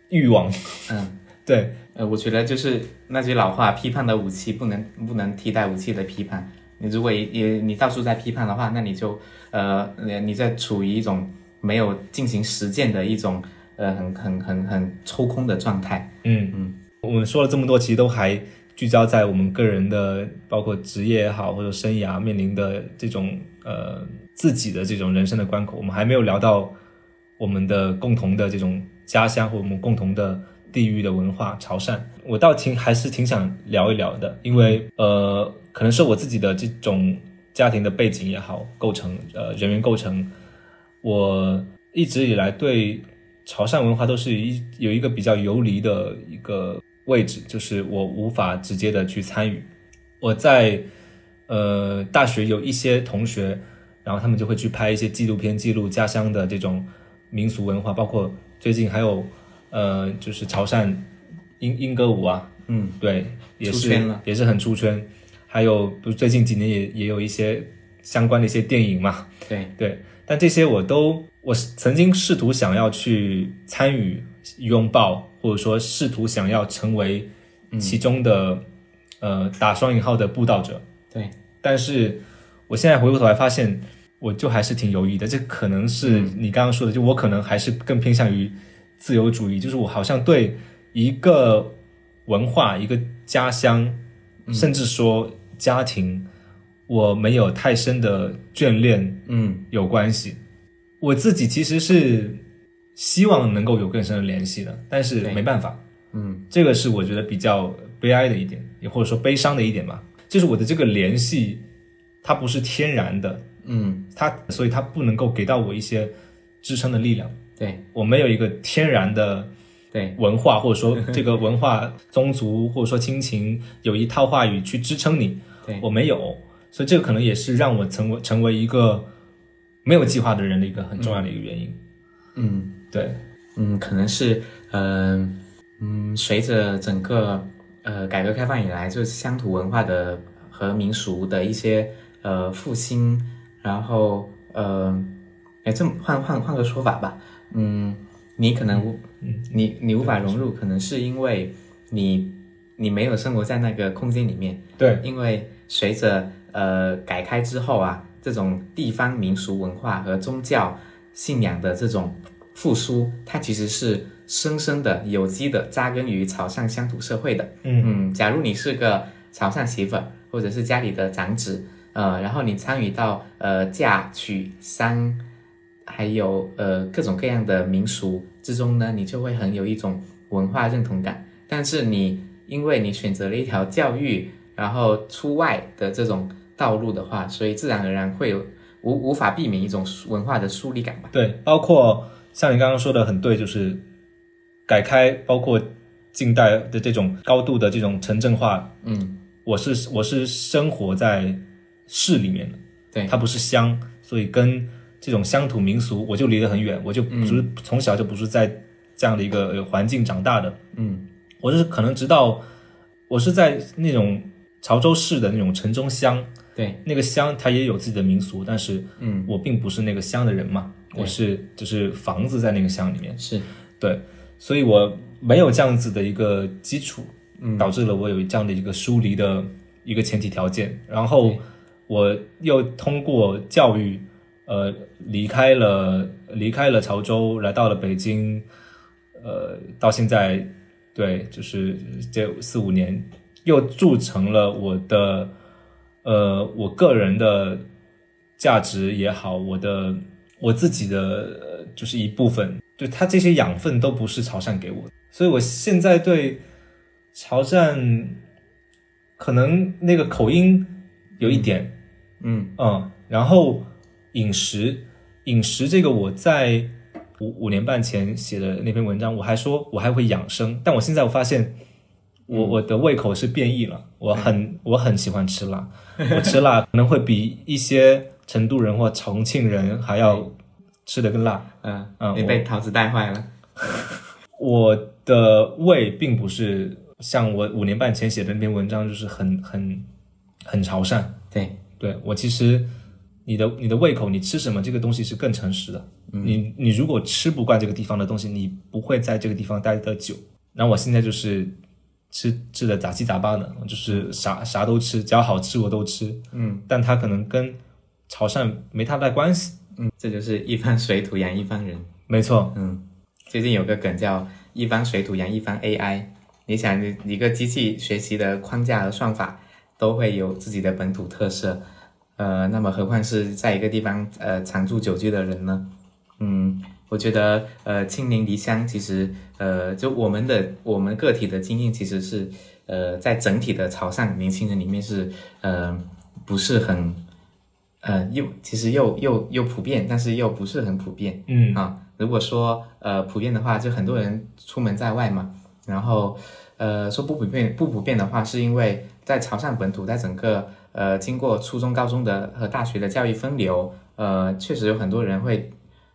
[SPEAKER 1] 欲望。
[SPEAKER 2] 嗯，(laughs)
[SPEAKER 1] 对。
[SPEAKER 2] 呃，我觉得就是那句老话：批判的武器不能不能替代武器的批判。你如果也也你到处在批判的话，那你就呃你在处于一种没有进行实践的一种呃很很很很抽空的状态。
[SPEAKER 1] 嗯嗯，我们说了这么多，其实都还聚焦在我们个人的，包括职业也好，或者生涯面临的这种呃自己的这种人生的关口，我们还没有聊到我们的共同的这种家乡或我们共同的地域的文化潮汕。我倒挺还是挺想聊一聊的，因为呃，可能是我自己的这种家庭的背景也好，构成呃人员构成，我一直以来对潮汕文化都是一有一个比较游离的一个位置，就是我无法直接的去参与。我在呃大学有一些同学，然后他们就会去拍一些纪录片，记录家乡的这种民俗文化，包括最近还有呃就是潮汕英英歌舞啊，
[SPEAKER 2] 嗯，
[SPEAKER 1] 对，也是也是很出圈。还有不是最近几年也也有一些相关的一些电影嘛，
[SPEAKER 2] 对，
[SPEAKER 1] 对，但这些我都我是曾经试图想要去参与拥抱，或者说试图想要成为其中的、呃打双引号的布道者，
[SPEAKER 2] 对，
[SPEAKER 1] 但是我现在回过头来发现，我就还是挺犹豫的。这可能是你刚刚说的，就我可能还是更偏向于自由主义，就是我好像对一个文化、一个家乡，甚至说家庭，我没有太深的眷恋
[SPEAKER 2] 嗯
[SPEAKER 1] 有关系。我自己其实是希望能够有更深的联系的，但是没办法。
[SPEAKER 2] 嗯
[SPEAKER 1] 这个是我觉得比较悲哀的一点，也或者说悲伤的一点吧，就是我的这个联系，它不是天然的，
[SPEAKER 2] 嗯，
[SPEAKER 1] 它所以它不能够给到我一些支撑的力量。
[SPEAKER 2] 对。
[SPEAKER 1] 我没有一个天然的
[SPEAKER 2] 对，
[SPEAKER 1] 文化，或者说这个文化宗族，或者说亲情，有一套话语去支撑你，
[SPEAKER 2] 对。
[SPEAKER 1] 我没有，所以这个可能也是让我成为成为一个没有计划的人的一个很重要的一个原因。
[SPEAKER 2] 嗯。
[SPEAKER 1] 对，
[SPEAKER 2] 嗯，可能是嗯嗯，随着整个呃改革开放以来，就是乡土文化的和民俗的一些呃复兴，然后呃，哎，这么换换换个说法吧，嗯，你可能无，你你无法融入，可能是因为你你没有生活在那个空间里面，
[SPEAKER 1] 对，
[SPEAKER 2] 因为随着呃改开之后啊，这种地方民俗文化和宗教信仰的这种复苏，它其实是深深的、有机的扎根于潮汕乡土社会的。
[SPEAKER 1] 嗯。
[SPEAKER 2] 嗯，假如你是个潮汕媳妇儿，或者是家里的长子，呃，然后你参与到呃嫁娶丧，还有呃各种各样的民俗之中呢，你就会很有一种文化认同感。但是你因为你选择了一条教育，然后出外的这种道路的话，所以自然而然会有无无法避免一种文化的疏离感吧。
[SPEAKER 1] 对，包括像你刚刚说的很对，就是改开，包括近代的这种高度的这种城镇化，
[SPEAKER 2] 嗯，
[SPEAKER 1] 我是我是生活在市里面的，
[SPEAKER 2] 对。
[SPEAKER 1] 它不是乡，所以跟这种乡土民俗我就离得很远，我就不是、从小就不是在这样的一个呃环境长大的，
[SPEAKER 2] 嗯。
[SPEAKER 1] 我是可能直到我是在那种潮州市的那种城中乡，
[SPEAKER 2] 对，
[SPEAKER 1] 那个乡它也有自己的民俗，但是
[SPEAKER 2] 嗯。
[SPEAKER 1] 我并不是那个乡的人嘛，
[SPEAKER 2] 对。
[SPEAKER 1] 我是就是房子在那个乡里面，
[SPEAKER 2] 是，
[SPEAKER 1] 对，所以我没有这样子的一个基础，
[SPEAKER 2] 嗯。
[SPEAKER 1] 导致了我有这样的一个疏离的一个前提条件，然后
[SPEAKER 2] 对
[SPEAKER 1] 我又通过教育，呃，离开了离开了潮州，来到了北京，呃，到现在，对，就是这四五年，又铸成了我的，呃，我个人的价值也好，我的我自己的就是一部分，就他这些养分都不是潮汕给我的，所以我现在对潮汕可能那个口音有一点，
[SPEAKER 2] 嗯
[SPEAKER 1] 嗯，然后饮食，饮食这个我在五五年半前写的那篇文章，我还说我还会养生，但我现在我发现我我的胃口是变异了，我很我很喜欢吃辣，我 (laughs) 吃辣可能会比一些成都人或重庆人还要吃的更辣。
[SPEAKER 2] 嗯
[SPEAKER 1] 嗯
[SPEAKER 2] 你被桃子带坏了。(laughs)
[SPEAKER 1] 我的胃并不是像我五年半前写的那篇文章，就是很很很潮汕。
[SPEAKER 2] 对，
[SPEAKER 1] 对我其实你的你的胃口，你吃什么这个东西是更诚实的。你你如果吃不惯这个地方的东西，你不会在这个地方待得久。那我现在就是吃吃的杂七杂八的，就是啥啥都吃，只要好吃我都吃。
[SPEAKER 2] 嗯
[SPEAKER 1] 但它可能跟潮汕没太大关系。
[SPEAKER 2] 嗯，这就是一方水土养一方人。
[SPEAKER 1] 没错，
[SPEAKER 2] 嗯，最近有个梗叫“一方水土养一方 AI”。你想，你一个机器学习的框架和算法都会有自己的本土特色，呃，那么何况是在一个地方呃常住久居的人呢？嗯，我觉得呃亲邻离乡，其实呃就我们的我们个体的经验其实是呃在整体的潮汕年轻人里面是呃不是很呃又其实又又又普遍，但是又不是很普遍。
[SPEAKER 1] 嗯
[SPEAKER 2] 啊，如果说呃普遍的话，就很多人出门在外嘛，然后呃说不普遍不普遍的话，是因为在潮汕本土，在整个呃经过初中、高中的和大学的教育分流，呃确实有很多人会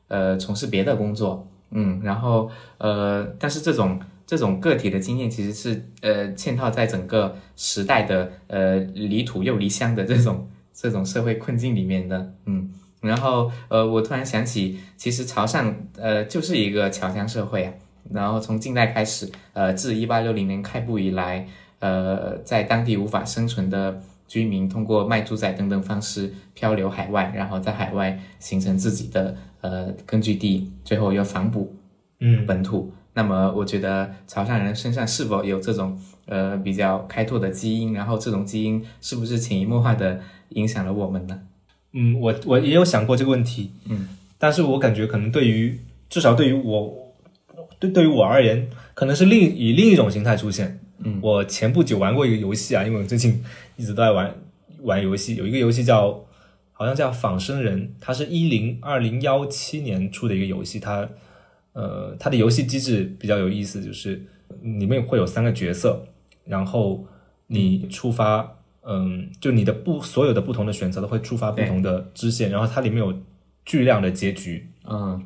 [SPEAKER 2] 呃从事别的工作，嗯，然后呃但是这种这种个体的经验其实是呃嵌套在整个时代的呃离土又离乡的这种这种社会困境里面的，嗯。然后，呃，我突然想起，其实潮汕，呃，就是一个侨乡社会啊。然后从近代开始，呃，自一八六零年开埠以来，呃，在当地无法生存的居民，通过卖猪仔等等方式漂流海外，然后在海外形成自己的呃根据地，最后又反哺
[SPEAKER 1] 嗯
[SPEAKER 2] 本土。那么，我觉得潮汕人身上是否有这种呃比较开拓的基因？然后这种基因是不是潜移默化的影响了我们呢？
[SPEAKER 1] 嗯，我我也有想过这个问题，
[SPEAKER 2] 嗯，
[SPEAKER 1] 但是我感觉可能对于至少对于我，对对于我而言，可能是另以另一种形态出现。
[SPEAKER 2] 嗯，
[SPEAKER 1] 我前不久玩过一个游戏啊，因为我最近一直都在玩玩游戏，有一个游戏叫好像叫仿生人，它是一零二零幺七年出的一个游戏，它呃它的游戏机制比较有意思，就是里面会有三个角色，然后你触发。嗯，就你的不所有的不同的选择都会触发不同的支线，然后它里面有巨量的结局。
[SPEAKER 2] 嗯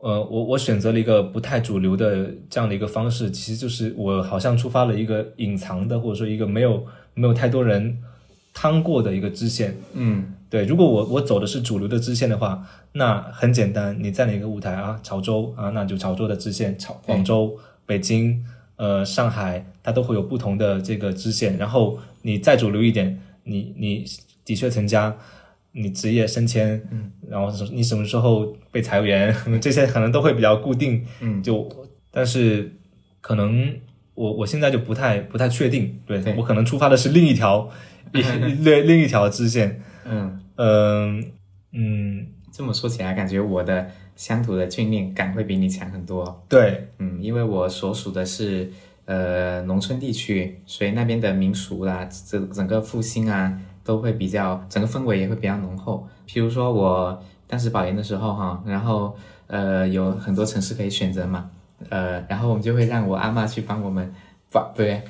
[SPEAKER 1] 呃，我我选择了一个不太主流的这样的一个方式，其实就是我好像触发了一个隐藏的，或者说一个没有没有太多人趟过的一个支线。
[SPEAKER 2] 嗯
[SPEAKER 1] 对，如果我我走的是主流的支线的话，那很简单，你在哪个舞台啊？潮州啊，那就潮州的支线；潮广州、北京、呃上海，它都会有不同的这个支线。然后你再主流一点，你你的确成家，你职业升迁，嗯，然后你什么时候被裁员，(laughs) 这些可能都会比较固定。
[SPEAKER 2] 嗯，
[SPEAKER 1] 就但是可能我我现在就不太不太确定，对
[SPEAKER 2] 对
[SPEAKER 1] 我可能出发的是另一条 (laughs) 另另另一条支线。
[SPEAKER 2] 嗯，
[SPEAKER 1] 嗯嗯，
[SPEAKER 2] 这么说起来，感觉我的乡土的眷恋感会比你强很多。
[SPEAKER 1] 对，
[SPEAKER 2] 嗯，因为我所属的是呃农村地区，所以那边的民俗啦，整整个复兴啊，都会比较整个氛围也会比较浓厚。譬如说我当时保研的时候哈，然后呃有很多城市可以选择嘛，呃，然后我们就会让我阿嬷去帮我们把对。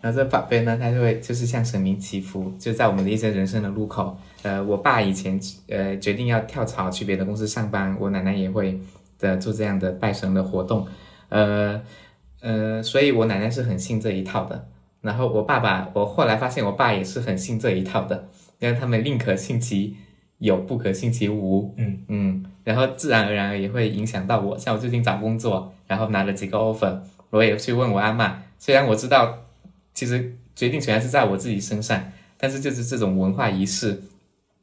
[SPEAKER 2] 然后这宝贝呢，他就会就是向神明祈福，就在我们的一些人生的路口。呃，我爸以前呃决定要跳槽去别的公司上班，我奶奶也会的做这样的拜神的活动。呃呃，所以我奶奶是很信这一套的。然后我爸爸，我后来发现我爸也是很信这一套的，因为他们宁可信其有，不可信其无。
[SPEAKER 1] 嗯
[SPEAKER 2] 嗯，然后自然而然也会影响到我。像我最近找工作，然后拿了几个 offer，我也去问我阿嬷，虽然我知道。其实决定权还是在我自己身上，但是就是这种文化仪式，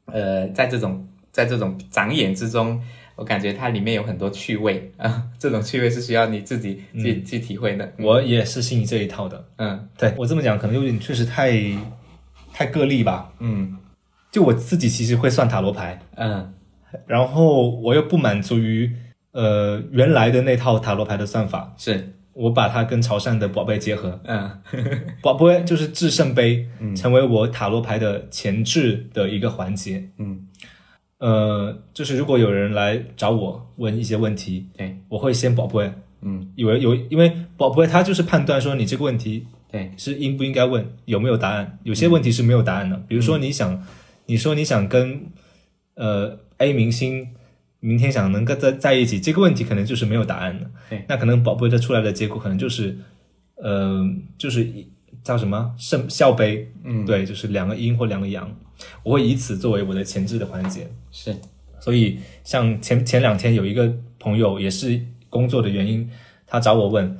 [SPEAKER 2] 呃，在这种在这种长眼之中，我感觉它里面有很多趣味啊，这种趣味是需要你自己去、去体会的。
[SPEAKER 1] 我也是信你这一套的。
[SPEAKER 2] 嗯
[SPEAKER 1] 对我这么讲可能有点确实太太个例吧。
[SPEAKER 2] 嗯
[SPEAKER 1] 就我自己其实会算塔罗牌，
[SPEAKER 2] 嗯 (laughs)
[SPEAKER 1] 然后我又不满足于呃原来的那套塔罗牌的算法，
[SPEAKER 2] 是
[SPEAKER 1] 我把它跟潮汕的宝贝结合，
[SPEAKER 2] 嗯 (laughs)
[SPEAKER 1] 宝贝就是制圣杯，
[SPEAKER 2] 嗯
[SPEAKER 1] 成为我塔罗牌的前置的一个环节。
[SPEAKER 2] 嗯
[SPEAKER 1] 呃，就是如果有人来找我问一些问题，
[SPEAKER 2] 对
[SPEAKER 1] 我会先宝贝，
[SPEAKER 2] 嗯
[SPEAKER 1] 以为有，因为宝贝他就是判断说你这个问题
[SPEAKER 2] 对
[SPEAKER 1] 是应不应该问，有没有答案。有些问题是没有答案的，比如说你想，你说你想跟呃 A 明星明天想能跟在在一起，这个问题可能就是没有答案的。
[SPEAKER 2] 对，
[SPEAKER 1] 那可能宝贝的出来的结果可能就是，呃，就是一叫什么圣孝杯，
[SPEAKER 2] 嗯
[SPEAKER 1] 对，就是两个阴或两个阳，我会以此作为我的前置的环节。
[SPEAKER 2] 是
[SPEAKER 1] 所以像前前两天有一个朋友也是工作的原因，他找我问，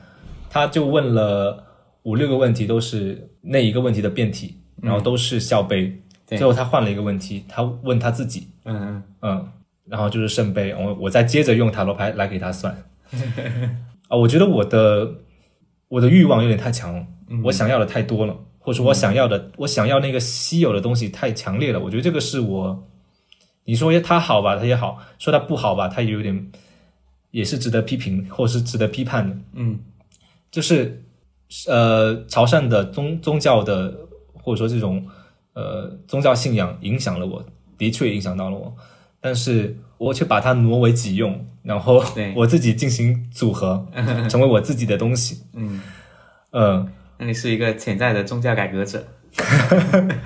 [SPEAKER 1] 他就问了五六个问题都是那一个问题的变体，然后都是校杯。
[SPEAKER 2] 对
[SPEAKER 1] 最后他换了一个问题，他问他自己，
[SPEAKER 2] 嗯
[SPEAKER 1] 嗯，然后就是圣杯，我我再接着用塔罗牌来给他算。(laughs) 啊，我觉得我的我的欲望有点太强了，我想要的太多了，或者说我想要的、我想要那个稀有的东西太强烈了。我觉得这个是我，你说它好吧，它也好；说它不好吧，它也有点也是值得批评，或是值得批判的。
[SPEAKER 2] 嗯
[SPEAKER 1] 就是呃，潮汕的宗宗教的或者说这种呃宗教信仰影响了我，的确影响到了我，但是我却把它挪为己用，然后 (laughs) 我自己进行组合，(laughs) 成为我自己的东西。
[SPEAKER 2] 嗯，
[SPEAKER 1] 嗯，
[SPEAKER 2] 那你是一个潜在的宗教改革者。(laughs)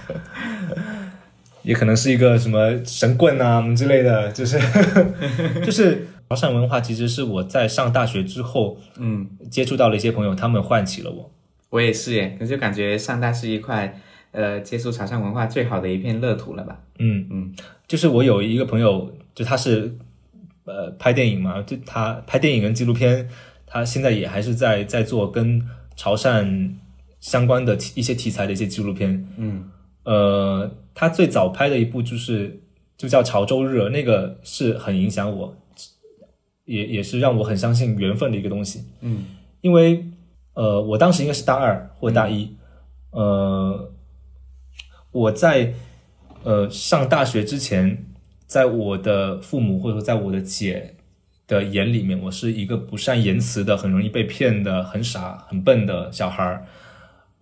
[SPEAKER 1] 也可能是一个什么神棍啊之类的，就是 (laughs) 就是潮汕文化，其实是我在上大学之后
[SPEAKER 2] 嗯，
[SPEAKER 1] 接触到了一些朋友，他们唤起了我。
[SPEAKER 2] 我也是耶，我就感觉上大是一块呃接触潮汕文化最好的一片乐土了吧。
[SPEAKER 1] 嗯
[SPEAKER 2] 嗯，
[SPEAKER 1] 就是我有一个朋友，就他是呃拍电影嘛，就他拍电影跟纪录片，他现在也还是在在做跟潮汕相关的一些题材的一些纪录片。
[SPEAKER 2] 嗯
[SPEAKER 1] 呃，他最早拍的一部就是就叫《潮州日》，那个是很影响我，也也是让我很相信缘分的一个东西。
[SPEAKER 2] 嗯
[SPEAKER 1] 因为呃，我当时应该是大二或大一，呃，我在呃上大学之前，在我的父母或者说在我的姐的眼里面，我是一个不善言辞的、很容易被骗的、很傻、很笨的小孩儿。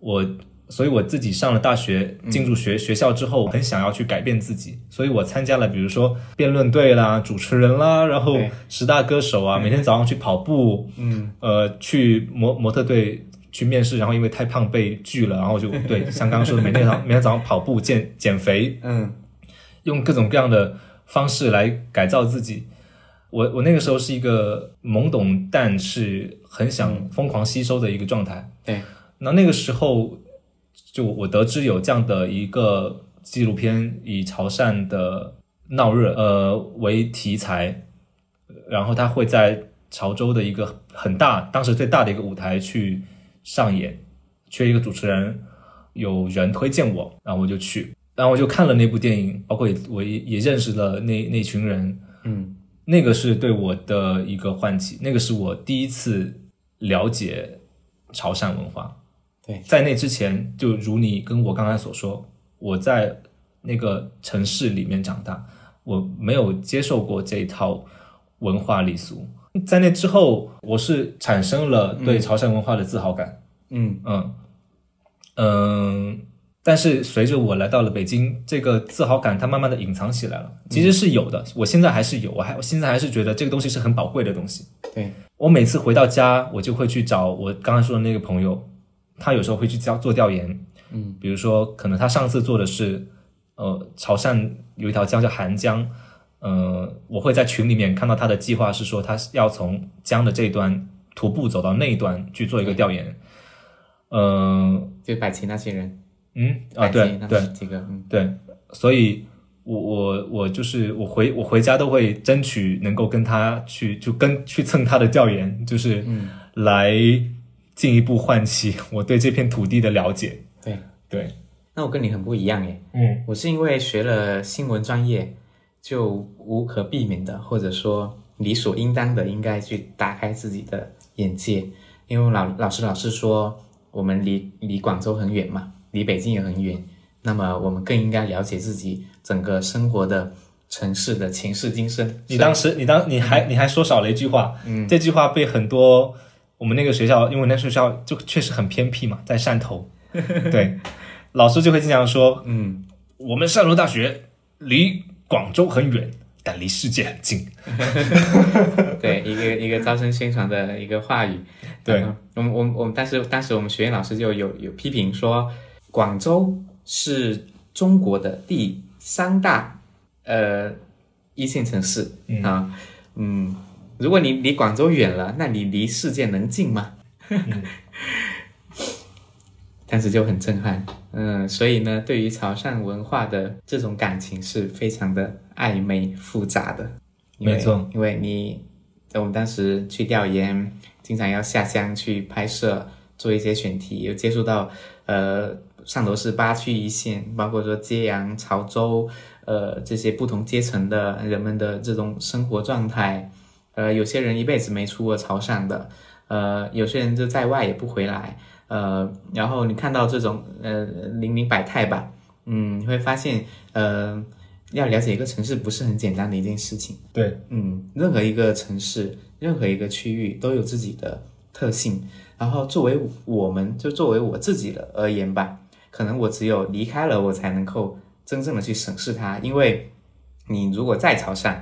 [SPEAKER 1] 我所以我自己上了大学，进入学学校之后，很想要去改变自己，所以我参加了比如说辩论队啦、主持人啦，然后十大歌手啊，每天早上去跑步，
[SPEAKER 2] 嗯。
[SPEAKER 1] 呃，去模模特队去面试，然后因为太胖被拒了，然后就对，像刚刚说的，每天早每天早上跑步减减肥，
[SPEAKER 2] 嗯。
[SPEAKER 1] 用各种各样的方式来改造自己。我我那个时候是一个懵懂但是很想疯狂吸收的一个状态。
[SPEAKER 2] 对，
[SPEAKER 1] 那那个时候，就我得知有这样的一个纪录片，以潮汕的闹热呃为题材，然后他会在潮州的一个很大，当时最大的一个舞台去上演，缺一个主持人，有人推荐我，然后我就去，然后我就看了那部电影，包括也我也也认识了那那群人，
[SPEAKER 2] 嗯
[SPEAKER 1] 那个是对我的一个唤起，那个是我第一次了解潮汕文化。
[SPEAKER 2] 对，
[SPEAKER 1] 在那之前，就如你跟我刚才所说，我在那个城市里面长大，我没有接受过这一套文化礼俗。在那之后，我是产生了对潮汕文化的自豪感。
[SPEAKER 2] 嗯
[SPEAKER 1] 嗯嗯，但是随着我来到了北京，这个自豪感它慢慢的隐藏起来了。其实是有的，我现在还是有，我还我现在还是觉得这个东西是很宝贵的东西。
[SPEAKER 2] 对，
[SPEAKER 1] 我每次回到家，我就会去找我刚才说的那个朋友，他有时候会去教做调研，
[SPEAKER 2] 嗯，
[SPEAKER 1] 比如说可能他上次做的是，呃，潮汕有一条江叫韩江，呃，我会在群里面看到他的计划是说他要从江的这一端徒步走到那一端去做一个调研，嗯、
[SPEAKER 2] 就百齐那些人，
[SPEAKER 1] 嗯？啊，对对。
[SPEAKER 2] 几个，嗯。
[SPEAKER 1] 对，所以我我我就是我回我回家都会争取能够跟他去就跟去蹭他的调研，就是
[SPEAKER 2] 嗯。
[SPEAKER 1] 来进一步唤起我对这片土地的了解。
[SPEAKER 2] 对。
[SPEAKER 1] 对，
[SPEAKER 2] 那我跟你很不一样耶，
[SPEAKER 1] 嗯
[SPEAKER 2] 我是因为学了新闻专业，就无可避免的，或者说理所应当的，应该去打开自己的眼界。因为老老师老师说，我们离离广州很远嘛，离北京也很远，那么我们更应该了解自己整个生活的城市的前世今生。
[SPEAKER 1] 你当时你当你还你还说少了一句话，
[SPEAKER 2] 嗯
[SPEAKER 1] 这句话被很多我们那个学校，因为我那学校就确实很偏僻嘛，在汕头，(laughs) 对，老师就会经常说，
[SPEAKER 2] 嗯，
[SPEAKER 1] 我们汕头大学离广州很远，但离世界很近。(laughs)
[SPEAKER 2] 对，一个一个招生宣传的一个话语。
[SPEAKER 1] 对。
[SPEAKER 2] 嗯我们我们我们当时当时我们学院老师就有有批评说，广州是中国的第三大呃一线城市、啊，嗯，如果你离广州远了，那你离世界能近吗？(laughs) 当时就很震撼，嗯，所以呢，对于潮汕文化的这种感情是非常的暧昧复杂的。
[SPEAKER 1] 没错，
[SPEAKER 2] 因为你在我们当时去调研，经常要下乡去拍摄做一些选题，有接触到呃汕头市八区一线，包括说揭阳、潮州，呃这些不同阶层的人们的这种生活状态，呃有些人一辈子没出过潮汕的，呃有些人就在外也不回来，呃然后你看到这种呃零零百态吧，嗯你会发现呃要了解一个城市不是很简单的一件事情。
[SPEAKER 1] 对，
[SPEAKER 2] 嗯，任何一个城市、任何一个区域都有自己的特性。然后作为我们，就作为我自己的而言吧，可能我只有离开了，我才能够真正的去审视它。因为你如果在潮汕，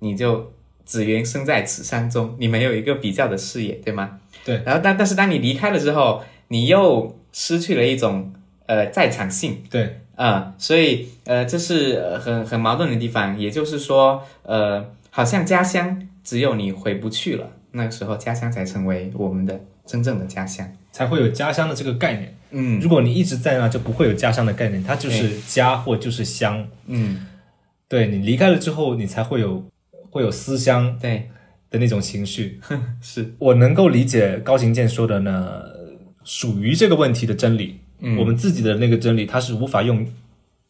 [SPEAKER 2] 你就只缘身在此山中，你没有一个比较的视野，对吗？
[SPEAKER 1] 对。
[SPEAKER 2] 然后但但是当你离开了之后，你又失去了一种呃在场性。
[SPEAKER 1] 对，
[SPEAKER 2] 啊、所以呃，这是呃很很矛盾的地方。也就是说，呃，好像家乡只有你回不去了，那个时候家乡才成为我们的真正的家乡。
[SPEAKER 1] 才会有家乡的这个概念。
[SPEAKER 2] 嗯
[SPEAKER 1] 如果你一直在那，就不会有家乡的概念，它就是家或就是乡。
[SPEAKER 2] 嗯，
[SPEAKER 1] 对你离开了之后，你才会有会有思乡
[SPEAKER 2] 对，
[SPEAKER 1] 的那种情绪。(laughs)
[SPEAKER 2] 是，
[SPEAKER 1] 我能够理解高行健说的呢，属于这个问题的真理，
[SPEAKER 2] 嗯。
[SPEAKER 1] 我们自己的那个真理，它是无法用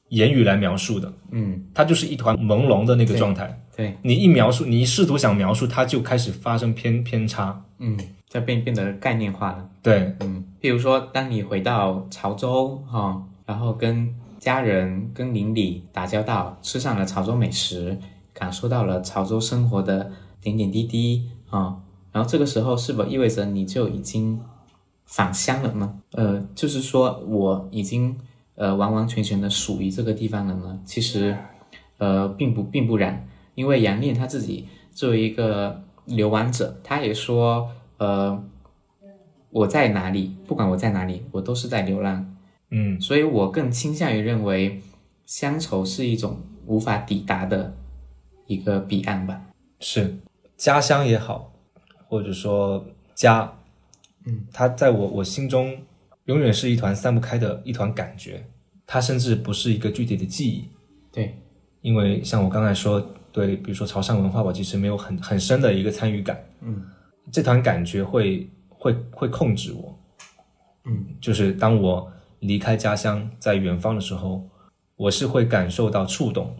[SPEAKER 1] 言语来描述的，
[SPEAKER 2] 嗯，
[SPEAKER 1] 它就是一团朦胧的那个状态。
[SPEAKER 2] 对，
[SPEAKER 1] 你一描述，你一试图想描述，它就开始发生偏偏差。
[SPEAKER 2] 嗯，就变变得概念化了。
[SPEAKER 1] 对，
[SPEAKER 2] 嗯，比如说，当你回到潮州哈、然后跟家人、跟邻里打交道，吃上了潮州美食，感受到了潮州生活的点点滴滴啊、然后这个时候是否意味着你就已经返乡了呢？呃，就是说我已经呃完完全全的属于这个地方了呢？其实呃并不并不然，因为杨念他自己作为一个流亡者，他也说呃。我在哪里，不管我在哪里，我都是在流浪，
[SPEAKER 1] 嗯，
[SPEAKER 2] 所以我更倾向于认为乡愁是一种无法抵达的一个彼岸吧。
[SPEAKER 1] 是家乡也好，或者说家，
[SPEAKER 2] 嗯，
[SPEAKER 1] 它在我我心中永远是一团散不开的一团感觉，它甚至不是一个具体的记忆，
[SPEAKER 2] 对，
[SPEAKER 1] 因为像我刚才说，对，比如说潮汕文化，我其实没有很很深的一个参与感，
[SPEAKER 2] 嗯，
[SPEAKER 1] 这团感觉会会会控制我，
[SPEAKER 2] 嗯，
[SPEAKER 1] 就是当我离开家乡，在远方的时候，我是会感受到触动，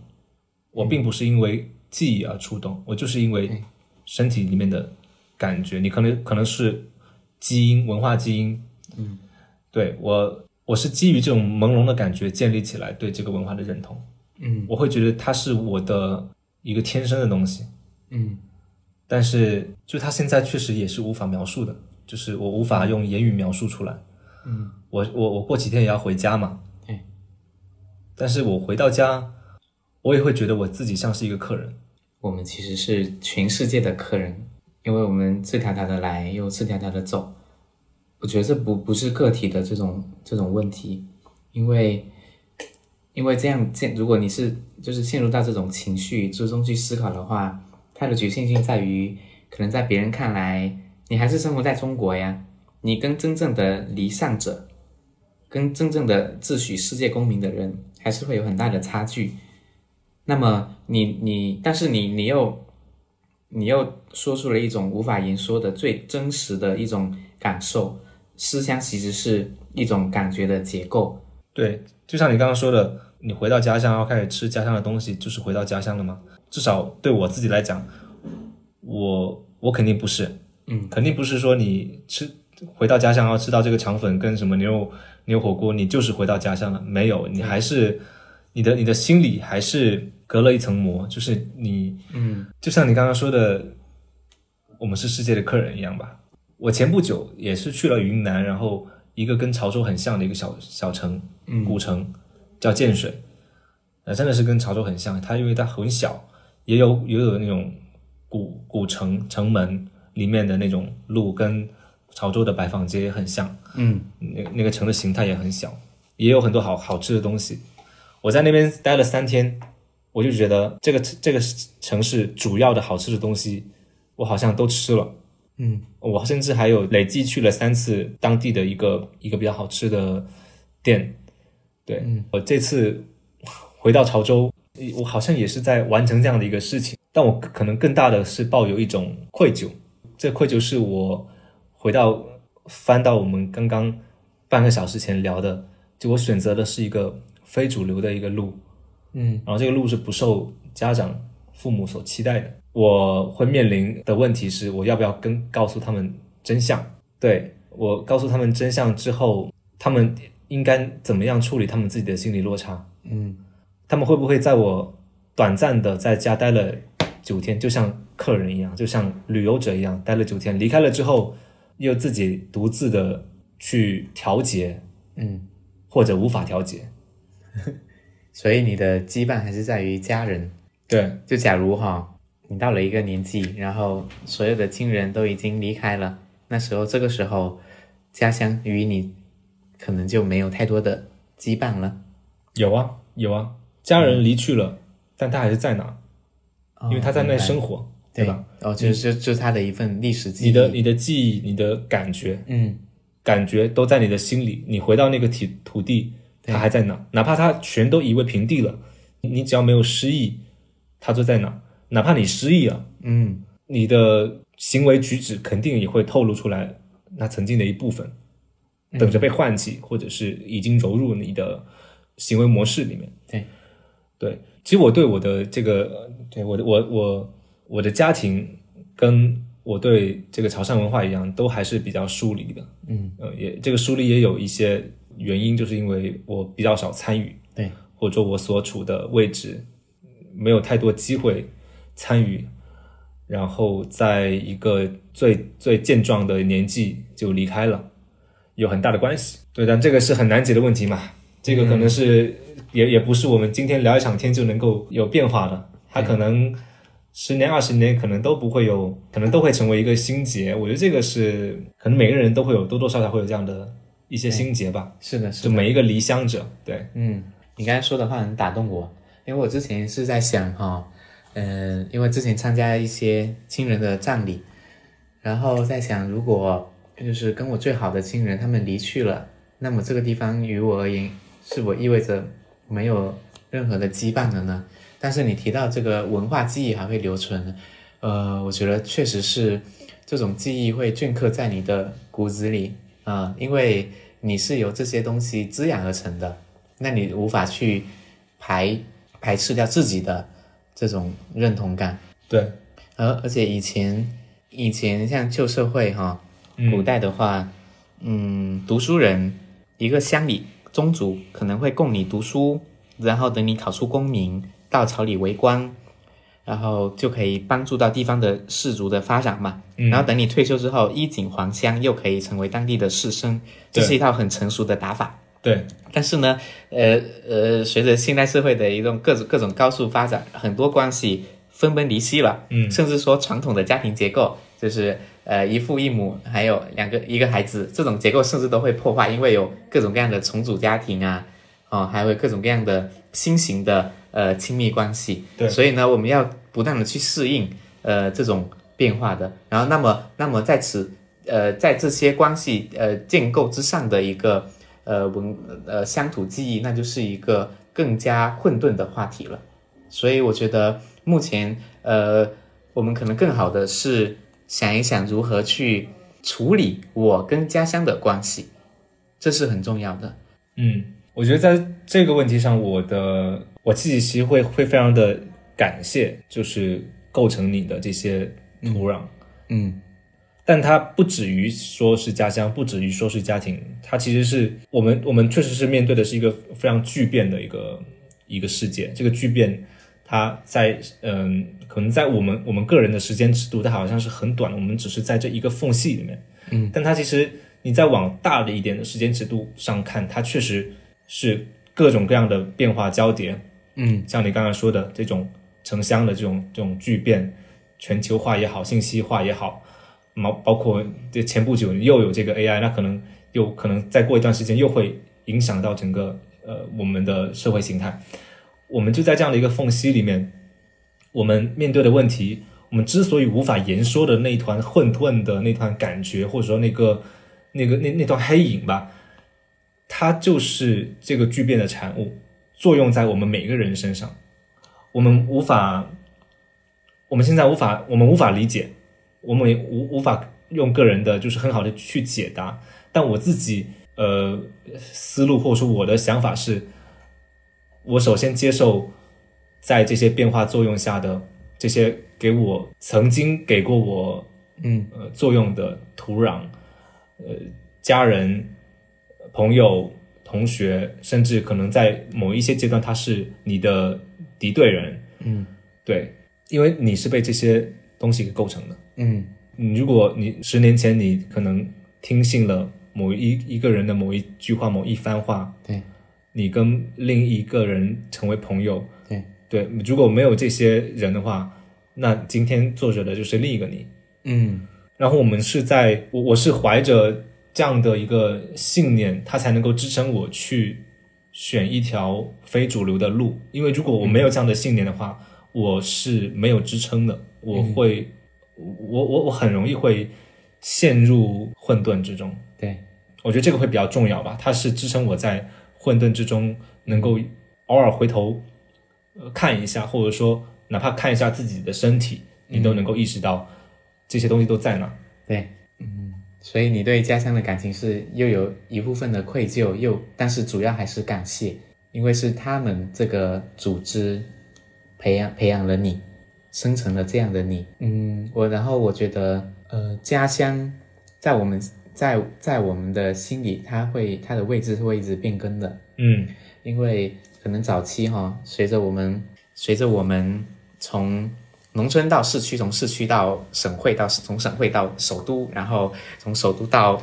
[SPEAKER 1] 我并不是因为记忆而触动，我就是因为身体里面的感觉，你可能可能是基因文化基因，
[SPEAKER 2] 嗯，
[SPEAKER 1] 对我我是基于这种朦胧的感觉建立起来对这个文化的认同，
[SPEAKER 2] 嗯。
[SPEAKER 1] 我会觉得它是我的一个天生的东西，
[SPEAKER 2] 嗯。
[SPEAKER 1] 但是就它现在确实也是无法描述的，就是我无法用言语描述出来。
[SPEAKER 2] 嗯，
[SPEAKER 1] 我我我过几天也要回家嘛，
[SPEAKER 2] 对，
[SPEAKER 1] 但是我回到家，我也会觉得我自己像是一个客人。
[SPEAKER 2] 我们其实是全世界的客人，因为我们赤条条的来，又赤条条的走。我觉得这不不是个体的这种这种问题，因为因为这样这如果你是就是陷入到这种情绪之中去思考的话，它的局限性在于，可能在别人看来，你还是生活在中国呀，你跟真正的离散者，跟真正的自诩世界公民的人，还是会有很大的差距。那么你你，但是你你又你又说出了一种无法言说的最真实的一种感受。思乡其实是一种感觉的结构。
[SPEAKER 1] 对，就像你刚刚说的，你回到家乡要开始吃家乡的东西，就是回到家乡了吗？至少对我自己来讲，我我肯定不是，
[SPEAKER 2] 嗯，
[SPEAKER 1] 肯定不是说你吃回到家乡要吃到这个肠粉跟什么牛肉牛火锅，你就是回到家乡了。没有，你还是你的你的心里还是隔了一层膜，就是你，
[SPEAKER 2] 嗯
[SPEAKER 1] 就像你刚刚说的，我们是世界的客人一样吧。我前不久也是去了云南，然后一个跟潮州很像的一个小小城，
[SPEAKER 2] 嗯
[SPEAKER 1] 古城叫建水，呃，真的是跟潮州很像。它因为它很小，也有也有那种古古城城门里面的那种路，跟潮州的白坊街很像。
[SPEAKER 2] 嗯
[SPEAKER 1] 那那个城的形态也很小，也有很多好好吃的东西。我在那边待了三天，我就觉得这个这个城市主要的好吃的东西，我好像都吃了。
[SPEAKER 2] 嗯
[SPEAKER 1] 我甚至还有累计去了三次当地的一个一个比较好吃的店。对、
[SPEAKER 2] 嗯
[SPEAKER 1] 我这次回到潮州，我好像也是在完成这样的一个事情，但我可能更大的是抱有一种愧疚。这愧疚是我回到翻到我们刚刚半个小时前聊的，就我选择的是一个非主流的一个路，
[SPEAKER 2] 嗯
[SPEAKER 1] 然后这个路是不受家长、父母所期待的。我会面临的问题是，我要不要跟告诉他们真相？对我告诉他们真相之后，他们应该怎么样处理他们自己的心理落差？
[SPEAKER 2] 嗯
[SPEAKER 1] 他们会不会在我短暂的在家待了九天，就像客人一样，就像旅游者一样待了九天，离开了之后，又自己独自的去调节，
[SPEAKER 2] 嗯，
[SPEAKER 1] 或者无法调节？
[SPEAKER 2] 所以你的羁绊还是在于家人。
[SPEAKER 1] 对，
[SPEAKER 2] 就假如哈，你到了一个年纪，然后所有的亲人都已经离开了，那时候这个时候，家乡与你可能就没有太多的羁绊了，
[SPEAKER 1] 有啊，有啊，家人离去了，但他还是在哪，因为他在那生
[SPEAKER 2] 活，
[SPEAKER 1] 活，
[SPEAKER 2] 对
[SPEAKER 1] 吧？？
[SPEAKER 2] 哦，就是就就是他的一份历史记忆。
[SPEAKER 1] 你的你的记忆、你的感觉、
[SPEAKER 2] 嗯
[SPEAKER 1] 感觉都在你的心里。你回到那个体土地，
[SPEAKER 2] 对
[SPEAKER 1] 它还在那，哪怕它全都夷为平地了，你你只要没有失忆，它就在那。哪怕你失忆了，
[SPEAKER 2] 嗯
[SPEAKER 1] 你的行为举止肯定也会透露出来那曾经的一部分，
[SPEAKER 2] 嗯
[SPEAKER 1] 等着被唤起，或者是已经融入你的行为模式里面。
[SPEAKER 2] 对
[SPEAKER 1] 对，其实我对我的这个，对我的我我我的家庭跟我对这个潮汕文化一样，都还是比较疏离的。
[SPEAKER 2] 嗯
[SPEAKER 1] 呃，也这个疏离也有一些原因，就是因为我比较少参与，
[SPEAKER 2] 对，
[SPEAKER 1] 或者说我所处的位置没有太多机会参与，然后在一个最最健壮的年纪就离开了，有很大的关系。对，但这个是很难解的问题嘛，这个可能是、也也不是我们今天聊一场天就能够有变化的，它可能十年二十年可能都不会有，可能都会成为一个心结。我觉得这个是可能每个人都会有多多少少会有这样的一些心结吧，
[SPEAKER 2] 是的，是
[SPEAKER 1] 就。每一个离乡者，对，
[SPEAKER 2] 嗯，你刚才说的话很打动我，因为我之前是在想哈，嗯、因为之前参加一些亲人的葬礼，然后在想，如果就是跟我最好的亲人他们离去了，那么这个地方于我而言，是否意味着没有任何的羁绊了呢？但是你提到这个文化记忆还会留存，呃，我觉得确实是这种记忆会镌刻在你的骨子里啊、因为你是由这些东西滋养而成的，那你无法去排排斥掉自己的这种认同感。
[SPEAKER 1] 对，
[SPEAKER 2] 而而且以前以前像旧社会哈，
[SPEAKER 1] 嗯
[SPEAKER 2] 古代的话，嗯，读书人一个乡里宗族可能会供你读书，然后等你考出功名，到朝里为官，然后就可以帮助到地方的氏族的发展嘛。
[SPEAKER 1] 嗯
[SPEAKER 2] 然后等你退休之后，衣锦还乡，又可以成为当地的士绅，这是一套很成熟的打法。
[SPEAKER 1] 对，
[SPEAKER 2] 但是呢，呃呃，随着现代社会的一种各种各种高速发展，很多关系分崩离析了，
[SPEAKER 1] 嗯
[SPEAKER 2] 甚至说传统的家庭结构，就是呃一父一母，还有两个一个孩子，这种结构甚至都会破坏，因为有各种各样的重组家庭啊，哦，还有各种各样的新型的呃亲密关系，
[SPEAKER 1] 对
[SPEAKER 2] 所以呢，我们要不断的去适应呃这种变化的，然后那么那么在此呃在这些关系呃建构之上的一个呃文呃乡土记忆，那就是一个更加混沌的话题了。所以我觉得目前呃我们可能更好的是想一想如何去处理我跟家乡的关系，这是很重要的。
[SPEAKER 1] 嗯，我觉得在这个问题上，我的我自己其实会会非常的感谢，就是构成你的这些土壤。
[SPEAKER 2] 嗯
[SPEAKER 1] 但它不止于说是家乡，不止于说是家庭，它其实是我们我们确实是面对的是一个非常巨变的一个一个世界。这个巨变，它在嗯，可能在我们我们个人的时间尺度，它好像是很短，我们只是在这一个缝隙里面，
[SPEAKER 2] 嗯，
[SPEAKER 1] 但它其实你再往大的一点的时间尺度上看，它确实是各种各样的变化交叠，
[SPEAKER 2] 嗯
[SPEAKER 1] 像你刚刚说的这种城乡的这种这种巨变，全球化也好，信息化也好，包包括这前不久又有这个 AI，那可能又可能再过一段时间又会影响到整个呃我们的社会形态。我们就在这样的一个缝隙里面，我们面对的问题，我们之所以无法言说的那一团混沌的那团感觉，或者说那个那个那那团黑影吧，它就是这个巨变的产物，作用在我们每个人身上。我们无法，我们现在无法，我们无法理解，我们也无无法用个人的就是很好的去解答，但我自己呃思路或者说我的想法是，我首先接受在这些变化作用下的这些给我曾经给过我
[SPEAKER 2] 嗯
[SPEAKER 1] 呃作用的土壤，呃家人、朋友、同学，甚至可能在某一些阶段他是你的敌对人，
[SPEAKER 2] 嗯。
[SPEAKER 1] 对，因为你是被这些东西给构成的。
[SPEAKER 2] 嗯。
[SPEAKER 1] 你如果你十年前你可能听信了某一一个人的某一句话、某一番话，
[SPEAKER 2] 对。
[SPEAKER 1] 你跟另一个人成为朋友，
[SPEAKER 2] 对。
[SPEAKER 1] 对，如果没有这些人的话，那今天坐着的就是另一个你。
[SPEAKER 2] 嗯。
[SPEAKER 1] 然后我们是在我我是怀着这样的一个信念，它才能够支撑我去选一条非主流的路。因为如果我没有这样的信念的话，我是没有支撑的，我会，我我我很容易会陷入混沌之中。
[SPEAKER 2] 对
[SPEAKER 1] 我觉得这个会比较重要吧，它是支撑我在混沌之中能够偶尔回头呃看一下，或者说哪怕看一下自己的身体，你都能够意识到这些东西都在那。
[SPEAKER 2] 对，嗯，所以你对家乡的感情是又有一部分的愧疚，又但是主要还是感谢，因为是他们这个组织培养培养了你，生成了这样的你。嗯，我然后我觉得，呃，家乡在我们在在我们的心里，它会它的位置会一直变更的。
[SPEAKER 1] 嗯
[SPEAKER 2] 因为可能早期哈，随着我们随着我们从农村到市区，从市区到省会，到从省会到首都，然后从首都到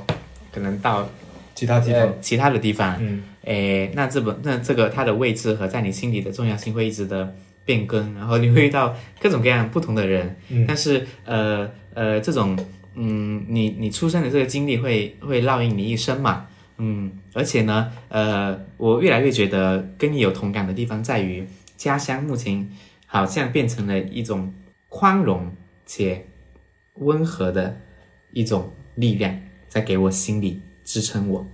[SPEAKER 2] 可能到
[SPEAKER 1] 其他地方，
[SPEAKER 2] 呃其他的地方，
[SPEAKER 1] 嗯。
[SPEAKER 2] 诶，那这本那这个它的位置和在你心里的重要性会一直的变更，然后你会遇到各种各样不同的人，
[SPEAKER 1] 嗯。
[SPEAKER 2] 但是呃呃这种嗯你你出生的这个经历会会烙印你一生嘛，嗯，而且呢呃我越来越觉得跟你有同感的地方在于家乡目前好像变成了一种宽容且温和的一种力量，在给我心里支撑我。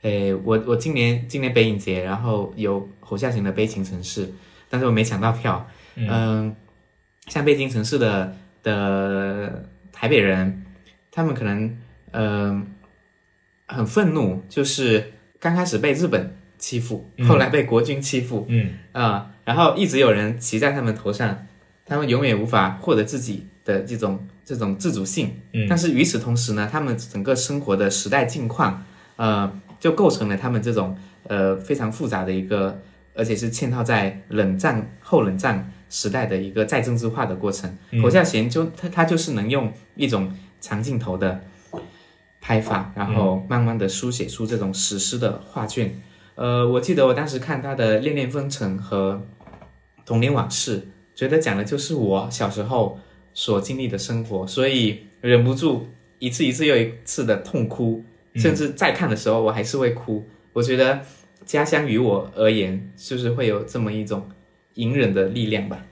[SPEAKER 2] 诶，我我今年今年北影节，然后有侯孝贤的《悲情城市》，但是我没抢到票。嗯，像《悲情城市的》的台北人，他们可能嗯、呃很愤怒，就是刚开始被日本欺负，后来被国军欺负，
[SPEAKER 1] 嗯
[SPEAKER 2] 啊、然后一直有人骑在他们头上，他们永远无法获得自己的这种这种自主性。
[SPEAKER 1] 嗯
[SPEAKER 2] 但是与此同时呢，他们整个生活的时代境况，呃，就构成了他们这种呃非常复杂的一个，而且是嵌套在冷战后冷战时代的一个再政治化的过程。侯孝贤就他他就是能用一种长镜头的拍法，然后慢慢的书写出这种史诗的画卷。呃，我记得我当时看他的《恋恋风尘》和《童年往事》，觉得讲的就是我小时候所经历的生活，所以忍不住一次一次又一次的痛哭，甚至再看的时候我还是会哭。我觉得家乡于我而言，就是会有这么一种隐忍的力量吧。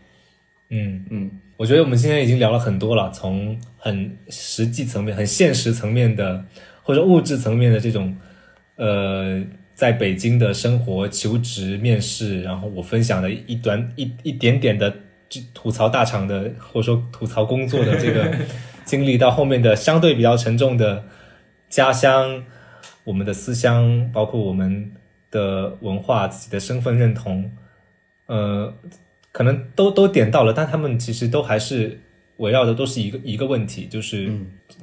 [SPEAKER 1] 嗯
[SPEAKER 2] 嗯
[SPEAKER 1] 我觉得我们今天已经聊了很多了，从很实际层面、很现实层面的，或者物质层面的这种，呃，在北京的生活、求职、面试，然后我分享的一短一一点点的这吐槽大厂的，或者说吐槽工作的这个 (laughs) 经历，到后面的相对比较沉重的家乡、我们的思乡，包括我们的文化、自己的身份认同，呃，可能都都点到了，但他们其实都还是围绕的都是一个一个问题，就是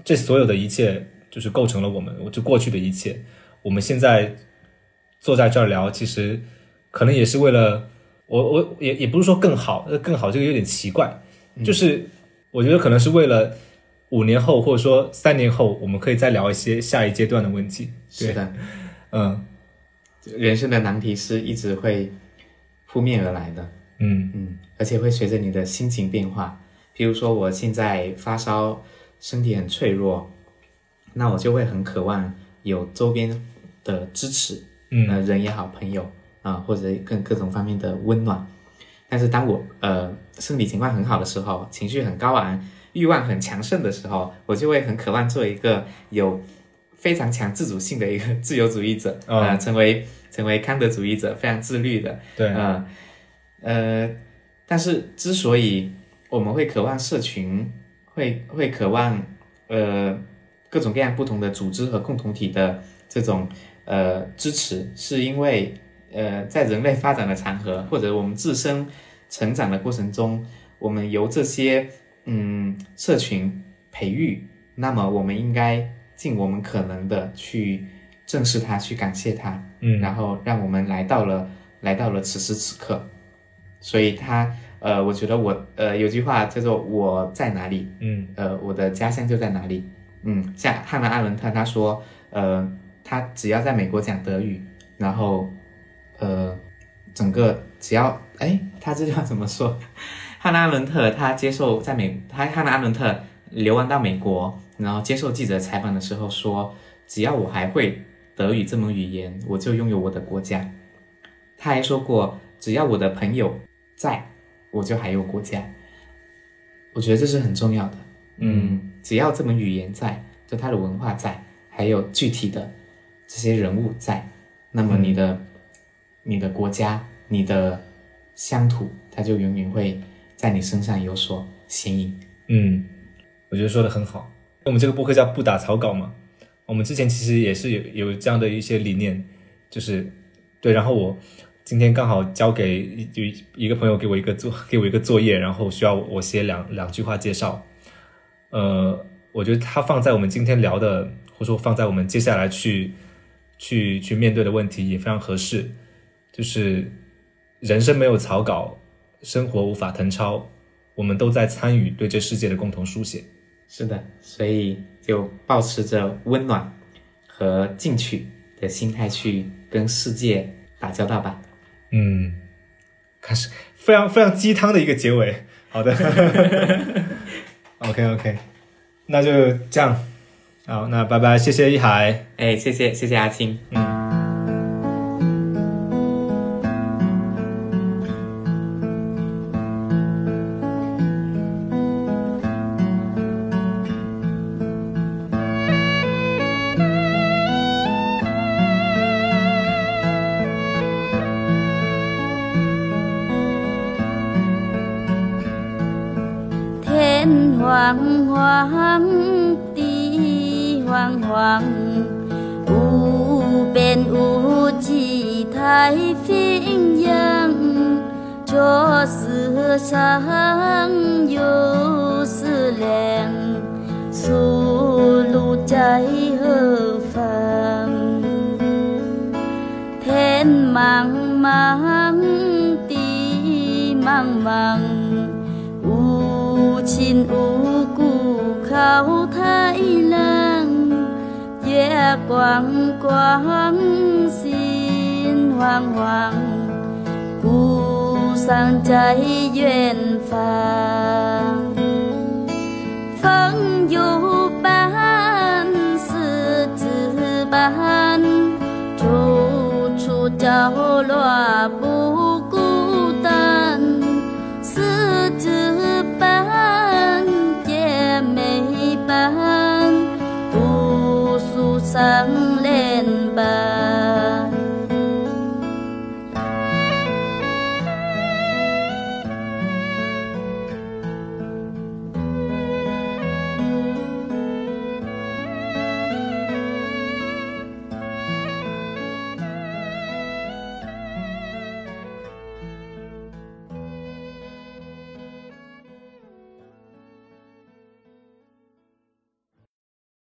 [SPEAKER 1] 这所有的一切就是构成了我们，就过去的一切。我们现在坐在这儿聊，其实可能也是为了我，我也也不是说更好，呃，更好这个有点奇怪，就是我觉得可能是为了五年后或者说三年后，我们可以再聊一些下一阶段的问题。
[SPEAKER 2] 是的，
[SPEAKER 1] 嗯
[SPEAKER 2] 人生的难题是一直会扑面而来的。
[SPEAKER 1] 嗯
[SPEAKER 2] 嗯，而且会随着你的心情变化。比如说，我现在发烧，身体很脆弱，那我就会很渴望有周边的支持，
[SPEAKER 1] 嗯
[SPEAKER 2] 呃，人也好，朋友啊、或者各各种方面的温暖。但是当我呃身体情况很好的时候，情绪很高昂，欲望很强盛的时候，我就会很渴望做一个有非常强自主性的一个自由主义者，
[SPEAKER 1] 嗯
[SPEAKER 2] 呃，成为成为康德主义者，非常自律的，
[SPEAKER 1] 对，
[SPEAKER 2] 呃，呃，但是之所以我们会渴望社群，会会渴望呃各种各样不同的组织和共同体的这种呃支持，是因为呃在人类发展的长河或者我们自身成长的过程中，我们由这些嗯社群培育，那么我们应该尽我们可能的去正视它，去感谢它，
[SPEAKER 1] 嗯。
[SPEAKER 2] 然后让我们来到了来到了此时此刻，所以他呃，我觉得我呃有句话叫做我在哪里，
[SPEAKER 1] 嗯。
[SPEAKER 2] 呃，我的家乡就在哪里。嗯，像汉娜·阿伦特他说，呃，他只要在美国讲德语，然后呃，整个只要哎，他这句话怎么说？(laughs) 汉娜·阿伦特他接受在美，他汉娜·阿伦特流亡到美国，然后接受记者采访的时候说，只要我还会德语这门语言，我就拥有我的国家。他还说过，只要我的朋友在，我就还有国家。我觉得这是很重要的。嗯，只要这门语言在，就它的文化在，还有具体的这些人物在，那么你的、你的国家、你的乡土，它就永远会在你身上有所显影。
[SPEAKER 1] 嗯，我觉得说的很好。我们这个播客叫不打草稿嘛，我们之前其实也是有有这样的一些理念，就是对，然后我今天刚好交给一有一一个朋友给我一个作给我一个作业，然后需要我写两两句话介绍。呃，我觉得它放在我们今天聊的，或者说放在我们接下来去去去面对的问题也非常合适。就是人生没有草稿，生活无法誊抄，我们都在参与对这世界的共同书写。
[SPEAKER 2] 是的，所以就保持着温暖和进取的心态去跟世界打交道吧。
[SPEAKER 1] 嗯，开始非常非常鸡汤的一个结尾。好的，(laughs) OK OK，那就这样。好，那拜拜，谢谢一海。
[SPEAKER 2] 哎，谢谢谢谢阿青。
[SPEAKER 3] 天